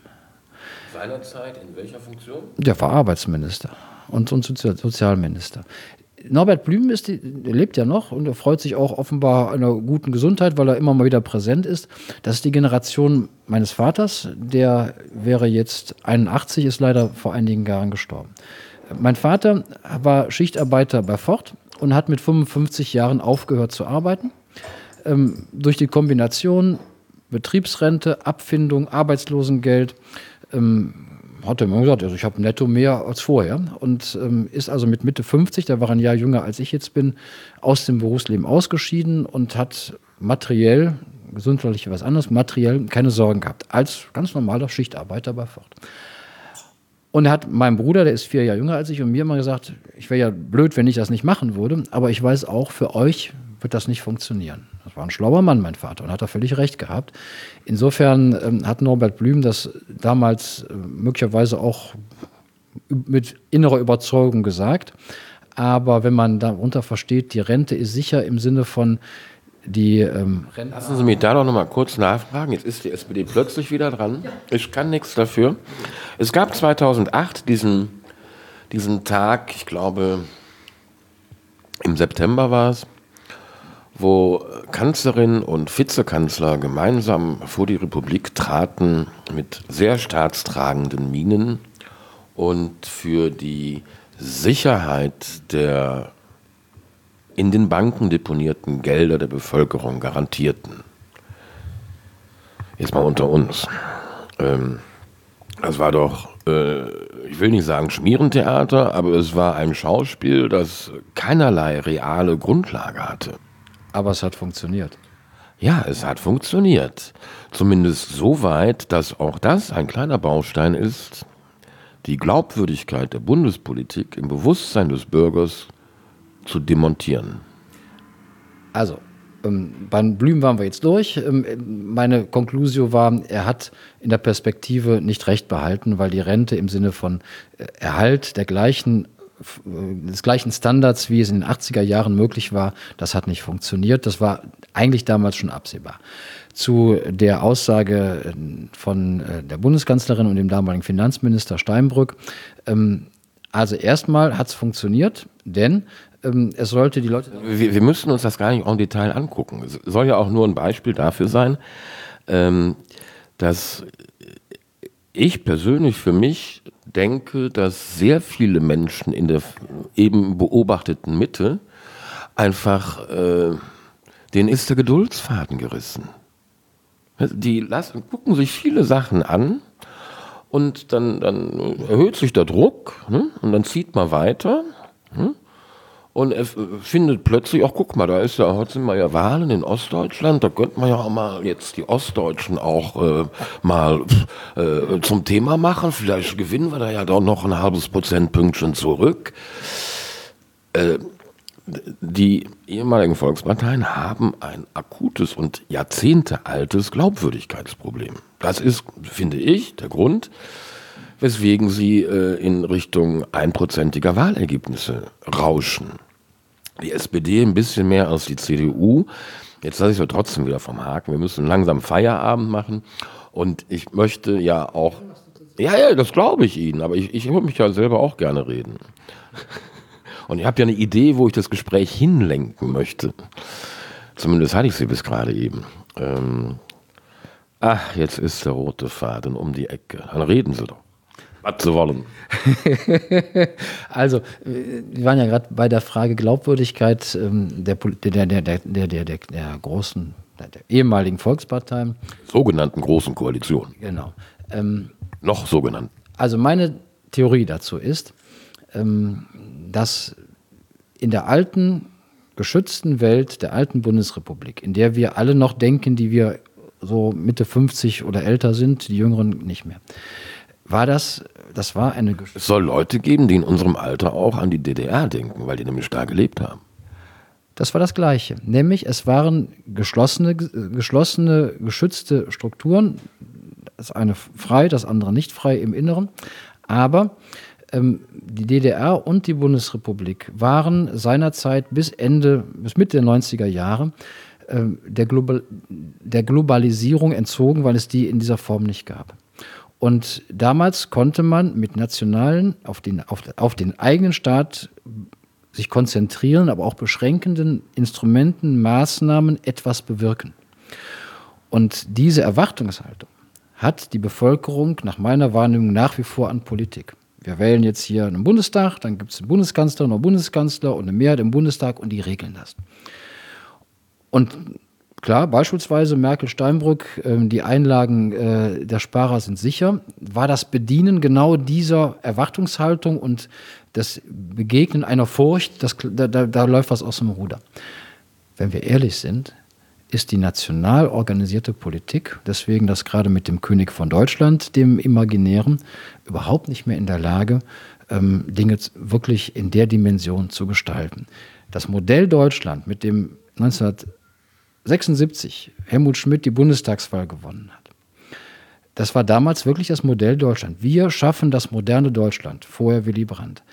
S2: Seinerzeit in welcher Funktion?
S1: Der war Arbeitsminister und, und Sozialminister. Norbert Blüm ist, lebt ja noch und er freut sich auch offenbar einer guten Gesundheit, weil er immer mal wieder präsent ist. Das ist die Generation meines Vaters, der wäre jetzt 81, ist leider vor einigen Jahren gestorben. Mein Vater war Schichtarbeiter bei Ford und hat mit 55 Jahren aufgehört zu arbeiten. Ähm, durch die Kombination Betriebsrente, Abfindung, Arbeitslosengeld ähm, hat er mir gesagt, also ich habe netto mehr als vorher und ähm, ist also mit Mitte 50, der war ein Jahr jünger als ich jetzt bin, aus dem Berufsleben ausgeschieden und hat materiell, gesundheitlich was anderes, materiell keine Sorgen gehabt, als ganz normaler Schichtarbeiter bei Ford. Und er hat meinem Bruder, der ist vier Jahre jünger als ich, und mir immer gesagt, ich wäre ja blöd, wenn ich das nicht machen würde, aber ich weiß auch, für euch wird das nicht funktionieren. Das war ein schlauer Mann, mein Vater, und hat er völlig recht gehabt. Insofern ähm, hat Norbert Blüm das damals äh, möglicherweise auch mit innerer Überzeugung gesagt. Aber wenn man darunter versteht, die Rente ist sicher im Sinne von, die ähm,
S2: Lassen Sie mich da doch noch mal kurz nachfragen. Jetzt ist die SPD plötzlich wieder dran. Ja. Ich kann nichts dafür. Es gab 2008 diesen, diesen Tag, ich glaube im September war es, wo Kanzlerin und Vizekanzler gemeinsam vor die Republik traten mit sehr staatstragenden Minen und für die Sicherheit der in den Banken deponierten Gelder der Bevölkerung garantierten. Jetzt mal unter uns. Ähm, das war doch, äh, ich will nicht sagen Schmierentheater, aber es war ein Schauspiel, das keinerlei reale Grundlage hatte.
S1: Aber es hat funktioniert.
S2: Ja, es hat funktioniert. Zumindest so weit, dass auch das ein kleiner Baustein ist, die Glaubwürdigkeit der Bundespolitik im Bewusstsein des Bürgers zu demontieren?
S1: Also, Ähm, bei Blüm waren wir jetzt durch. Ähm, meine Konklusio war, er hat in der Perspektive nicht recht behalten, weil die Rente im Sinne von äh, Erhalt der gleichen äh, des gleichen Standards, wie es in den 80er Jahren möglich war, das hat nicht funktioniert. Das war eigentlich damals schon absehbar. Zu der Aussage äh, von der Bundeskanzlerin und dem damaligen Finanzminister Steinbrück. Ähm, also erstmal hat es funktioniert, denn ähm, es sollte die Leute.
S2: Wir, wir, müssen uns das gar nicht en Detail angucken. Es soll ja auch nur ein Beispiel dafür sein, ähm, dass ich persönlich für mich denke, dass sehr viele Menschen in der eben beobachteten Mitte einfach, äh, denen ist der Geduldsfaden gerissen. Die lassen, gucken sich viele Sachen an und dann, dann erhöht sich der Druck ne? und dann zieht man weiter. Ne? Und er findet plötzlich, auch guck mal, da ist ja, heute sind wir ja Wahlen in Ostdeutschland, da könnte man ja auch mal jetzt die Ostdeutschen auch äh, mal äh, zum Thema machen. Vielleicht gewinnen wir da ja doch noch ein halbes Prozentpünktchen zurück. Äh, die ehemaligen Volksparteien haben ein akutes und jahrzehntealtes Glaubwürdigkeitsproblem. Das ist, finde ich, der Grund, weswegen sie äh, in Richtung einprozentiger Wahlergebnisse rauschen. Die SPD ein bisschen mehr als die CDU. Jetzt lasse ich es trotzdem wieder vom Haken. Wir müssen langsam Feierabend machen. Und ich möchte ja auch. Ja, ja, das glaube ich Ihnen, aber ich, ich höre mich ja selber auch gerne reden. Und ich habe ja eine Idee, wo ich das Gespräch hinlenken möchte. Zumindest hatte ich sie bis gerade eben. Ähm, ach, jetzt ist der rote Faden um die Ecke. Dann reden Sie doch was zu wollen.
S1: also, wir waren ja gerade bei der Frage Glaubwürdigkeit ähm, der, der, der, der, der, der, der großen, der, ehemaligen Volksparteien.
S2: Sogenannten großen Koalition.
S1: Genau.
S2: Ähm, Noch sogenannt.
S1: Also, meine Theorie dazu ist, ähm, dass in der alten, geschützten Welt der alten Bundesrepublik, in der wir alle noch denken, die wir so Mitte 50 oder älter sind, die Jüngeren nicht mehr, war das, das war eine
S2: Geschichte. Es soll Leute geben, die in unserem Alter auch an die DDR denken, weil die nämlich da gelebt haben.
S1: Das war das Gleiche. Nämlich, es waren geschlossene, geschlossene, geschützte Strukturen. Das eine frei, das andere nicht frei im Inneren. Aber ähm, die DDR und die Bundesrepublik waren seinerzeit bis Ende, bis Mitte der 90er Jahre äh, der, Global, der Globalisierung entzogen, weil es die in dieser Form nicht gab. Und damals konnte man mit nationalen, auf den, auf, auf den eigenen Staat sich konzentrieren, aber auch beschränkenden Instrumenten, Maßnahmen etwas bewirken. Und diese Erwartungshaltung hat die Bevölkerung nach meiner Wahrnehmung nach wie vor an Politik. Wir wählen jetzt hier einen Bundestag, dann gibt es einen Bundeskanzler und einen Bundeskanzler und eine Mehrheit im Bundestag und die regeln das. Und Klar, beispielsweise Merkel-Steinbrück, äh, die Einlagen äh, der Sparer sind sicher. War das Bedienen genau dieser Erwartungshaltung und das Begegnen einer Furcht, das, da, da, läuft was aus dem Ruder. Wenn wir ehrlich sind, ist die national organisierte Politik, deswegen das gerade mit dem König von Deutschland, dem Imaginären, überhaupt nicht mehr in der Lage, ähm, Dinge wirklich in der Dimension zu gestalten. Das Modell Deutschland mit dem 19 76 Helmut Schmidt die Bundestagswahl gewonnen hat. Das war damals wirklich das Modell Deutschland. Wir schaffen das moderne Deutschland. Vorher Willy Brandt.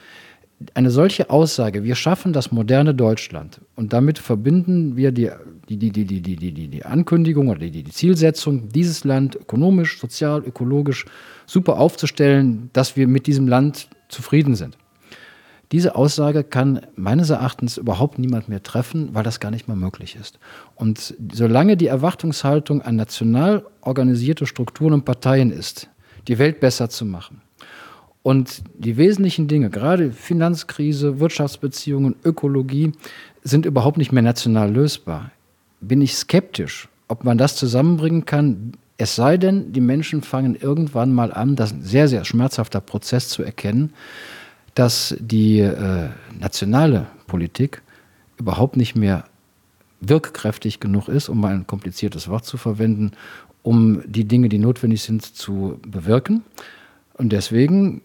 S1: Eine solche Aussage, wir schaffen das moderne Deutschland und damit verbinden wir die, die, die, die, die, die, die, Ankündigung oder die, die Zielsetzung, dieses Land ökonomisch, sozial, ökologisch super aufzustellen, dass wir mit diesem Land zufrieden sind. Diese Aussage kann meines Erachtens überhaupt niemand mehr treffen, weil das gar nicht mehr möglich ist. Und solange die Erwartungshaltung an national organisierte Strukturen und Parteien ist, die Welt besser zu machen, und die wesentlichen Dinge, gerade Finanzkrise, Wirtschaftsbeziehungen, Ökologie, sind überhaupt nicht mehr national lösbar. Bin ich skeptisch, ob man das zusammenbringen kann, es sei denn, die Menschen fangen irgendwann mal an, das ist ein sehr, sehr schmerzhafter Prozess zu erkennen, dass die äh, nationale Politik überhaupt nicht mehr wirkkräftig genug ist, um mal ein kompliziertes Wort zu verwenden, um die Dinge, die notwendig sind, zu bewirken. Und deswegen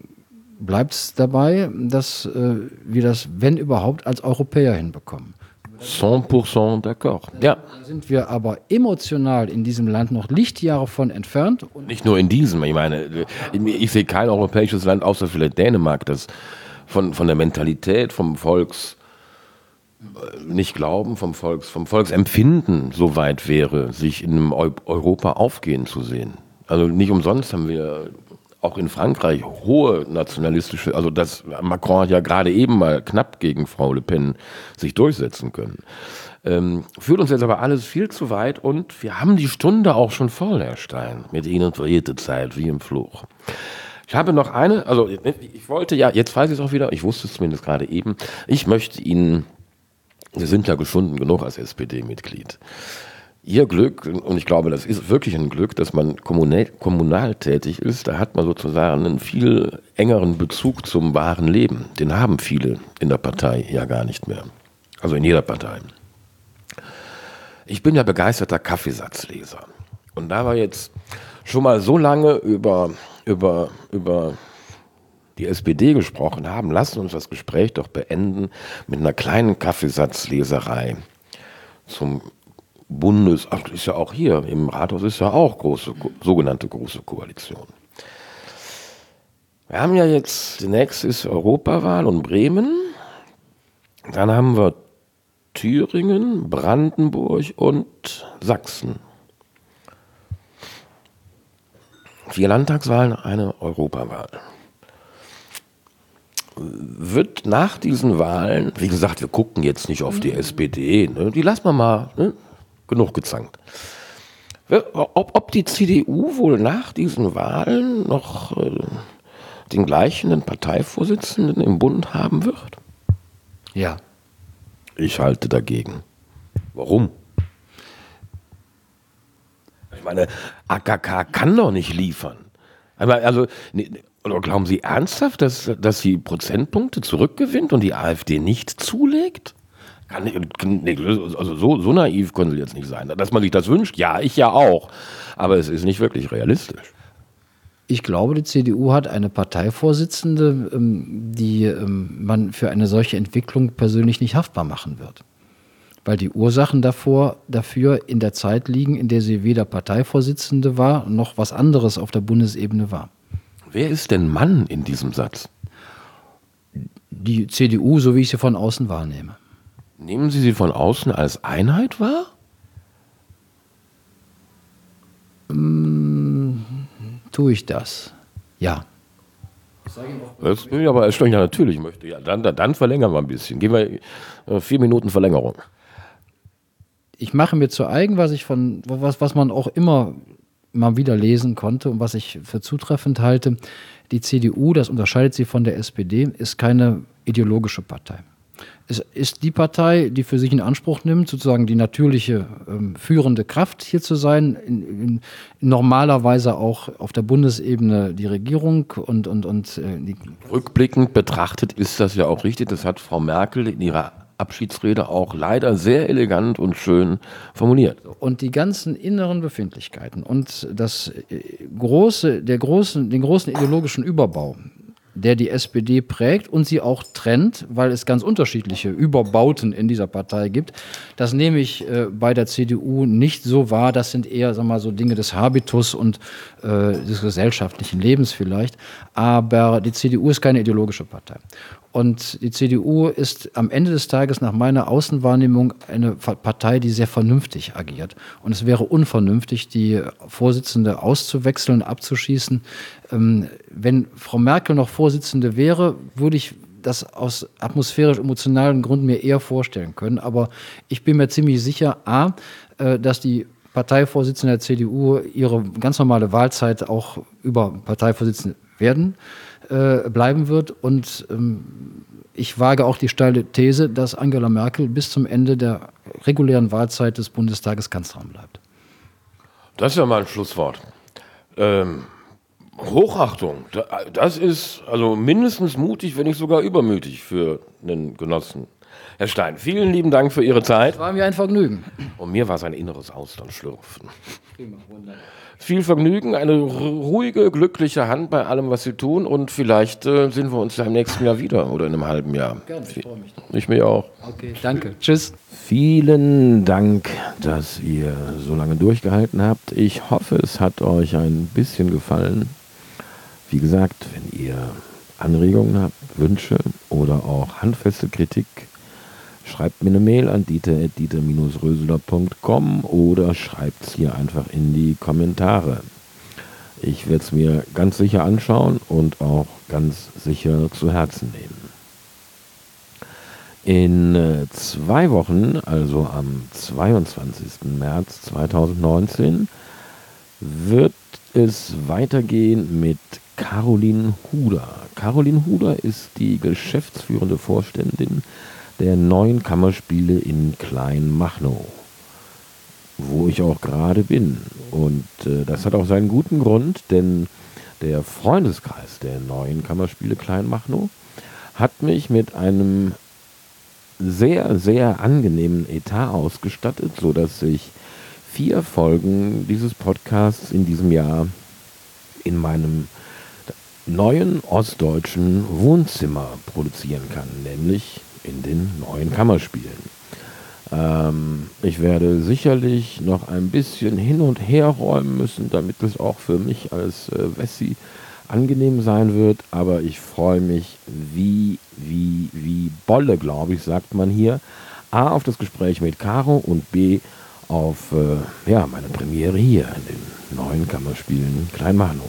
S1: bleibt es dabei, dass äh, wir das, wenn überhaupt, als Europäer hinbekommen.
S2: 100% d'accord. Ja.
S1: Sind wir aber emotional in diesem Land noch Lichtjahre von entfernt.
S2: Nicht nur in diesem, ich meine, ich sehe kein europäisches Land außer vielleicht Dänemark, das von, von der Mentalität, vom Volks äh, nicht glauben, vom, Volks, vom Volksempfinden so weit wäre, sich in einem Europa aufgehen zu sehen. Also nicht umsonst haben wir auch in Frankreich hohe nationalistische, also dass Macron hat ja gerade eben mal knapp gegen Frau Le Pen sich durchsetzen können. Ähm, führt uns jetzt aber alles viel zu weit und wir haben die Stunde auch schon voll, Herr Stein. Mit Ihnen verjährte Zeit wie im Fluch. Ich habe noch eine, also ich wollte ja, jetzt weiß ich es auch wieder, ich wusste es zumindest gerade eben, ich möchte Ihnen, Sie sind ja geschunden genug als SPD-Mitglied. Ihr Glück, und ich glaube, das ist wirklich ein Glück, dass man kommunal, kommunal tätig ist, da hat man sozusagen einen viel engeren Bezug zum wahren Leben. Den haben viele in der Partei ja gar nicht mehr. Also in jeder Partei. Ich bin ja begeisterter Kaffeesatzleser. Und da wir jetzt schon mal so lange über, über, über die SPD gesprochen haben, lassen uns das Gespräch doch beenden mit einer kleinen Kaffeesatzleserei zum Bundes, ach, ist ja auch hier, im Rathaus ist ja auch große, sogenannte große Koalition. Wir haben ja jetzt, die nächste ist Europawahl und Bremen. Dann haben wir Thüringen, Brandenburg und Sachsen. Vier Landtagswahlen, eine Europawahl. Wird nach diesen Wahlen, wie gesagt, wir gucken jetzt nicht auf die SPD, ne, die lassen wir mal, ne, genug gezankt. Ob, ob die CDU wohl nach diesen Wahlen noch äh, den gleichen Parteivorsitzenden im Bund haben wird?
S1: Ja.
S2: Ich halte dagegen. Warum? Ich meine, AKK kann doch nicht liefern. Also, oder glauben Sie ernsthaft, dass, dass sie Prozentpunkte zurückgewinnt und die AfD nicht zulegt? Nee, also so, so naiv können sie jetzt nicht sein. Dass man sich das wünscht, ja, ich ja auch. Aber es ist nicht wirklich realistisch.
S1: Ich glaube, die CDU hat eine Parteivorsitzende, ähm, die ähm, man für eine solche Entwicklung persönlich nicht haftbar machen wird. Weil die Ursachen davor, dafür in der Zeit liegen, in der sie weder Parteivorsitzende war, noch was anderes auf der Bundesebene war.
S2: Wer ist denn Mann in diesem Satz?
S1: Die CDU, so wie ich sie von außen wahrnehme.
S2: Nehmen Sie sie von außen als Einheit wahr?
S1: Mm, tue ich das? Ja.
S2: Das ich aber erstaunlich natürlich möchte. Ja, dann, dann verlängern wir ein bisschen. Gehen wir äh, vier Minuten Verlängerung.
S1: Ich mache mir zu eigen, was ich von, was, was man auch immer mal wieder lesen konnte und was ich für zutreffend halte. Die CDU, das unterscheidet sie von der SPD, ist keine ideologische Partei. Es ist die Partei, die für sich in Anspruch nimmt, sozusagen die natürliche ähm, führende Kraft hier zu sein, in, in, normalerweise auch auf der Bundesebene die Regierung und, und, und
S2: äh, Rückblickend betrachtet ist das ja auch richtig. Das hat Frau Merkel in ihrer Abschiedsrede auch leider sehr elegant und schön formuliert.
S1: Und die ganzen inneren Befindlichkeiten und das äh, große, der großen, den großen ideologischen Überbau, der die SPD prägt und sie auch trennt, weil es ganz unterschiedliche Überbauten in dieser Partei gibt. Das nehme ich äh, bei der CDU nicht so wahr. Das sind eher wir mal, so Dinge des Habitus und äh, des gesellschaftlichen Lebens vielleicht. Aber die CDU ist keine ideologische Partei. Und die CDU ist am Ende des Tages nach meiner Außenwahrnehmung eine Partei, die sehr vernünftig agiert. Und es wäre unvernünftig, die Vorsitzende auszuwechseln, abzuschießen. Ähm, wenn Frau Merkel noch Vorsitzende wäre, würde ich das aus atmosphärisch-emotionalen Gründen mir eher vorstellen können. Aber ich bin mir ziemlich sicher, a, äh, dass die Parteivorsitzende der CDU ihre ganz normale Wahlzeit auch über Parteivorsitzende werden äh, bleiben wird. Und ähm, ich wage auch die steile These, dass Angela Merkel bis zum Ende der regulären Wahlzeit des Bundestages Kanzlerin bleibt.
S2: Das ist ja mal ein Schlusswort. Ähm, Hochachtung, das ist also mindestens mutig, wenn nicht sogar übermütig für einen Genossen. Herr Stein, vielen lieben Dank für Ihre Zeit.
S1: War mir ein Vergnügen.
S2: Und mir war es ein inneres Austernschlürfen. Prima, wunderbar. Viel Vergnügen, eine ruhige, glückliche Hand bei allem, was Sie tun. Und vielleicht äh, sehen wir uns ja im nächsten Jahr wieder oder in einem halben Jahr.
S1: Gerne, ich freue mich.
S2: Ich mich auch.
S1: Okay, danke. Tschüss.
S2: Vielen Dank, dass ihr so lange durchgehalten habt. Ich hoffe, es hat euch ein bisschen gefallen. Wie gesagt, wenn ihr Anregungen habt, Wünsche oder auch handfeste Kritik, schreibt mir eine Mail an dieter-röseler.com oder schreibt es hier einfach in die Kommentare. Ich werde es mir ganz sicher anschauen und auch ganz sicher zu Herzen nehmen. In äh, zwei Wochen, also am 22. März 2019, wird es weitergehen mit Caroline Huder. Caroline Huder ist die geschäftsführende Vorständin der neuen Kammerspiele in Kleinmachnow, wo ich auch gerade bin. Und äh, das hat auch seinen guten Grund, denn der Freundeskreis der neuen Kammerspiele Kleinmachnow hat mich mit einem sehr, sehr angenehmen Etat ausgestattet, sodass ich vier Folgen dieses Podcasts in diesem Jahr in meinem neuen ostdeutschen Wohnzimmer produzieren kann, nämlich in den neuen Kammerspielen. Ähm, ich werde sicherlich noch ein bisschen hin und her räumen müssen, damit es auch für mich als äh, Wessi angenehm sein wird, aber ich freue mich wie, wie, wie Bolle, glaube ich, sagt man hier. A, auf das Gespräch mit Caro und B, auf äh, ja, meine Premiere hier in den neuen Kammerspielen Kleinmachnow.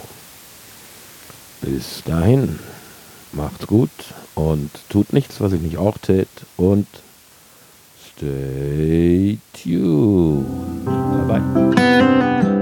S2: Bis dahin, macht's gut und tut nichts, was ich nicht auch tät und stay tuned. Bye bye.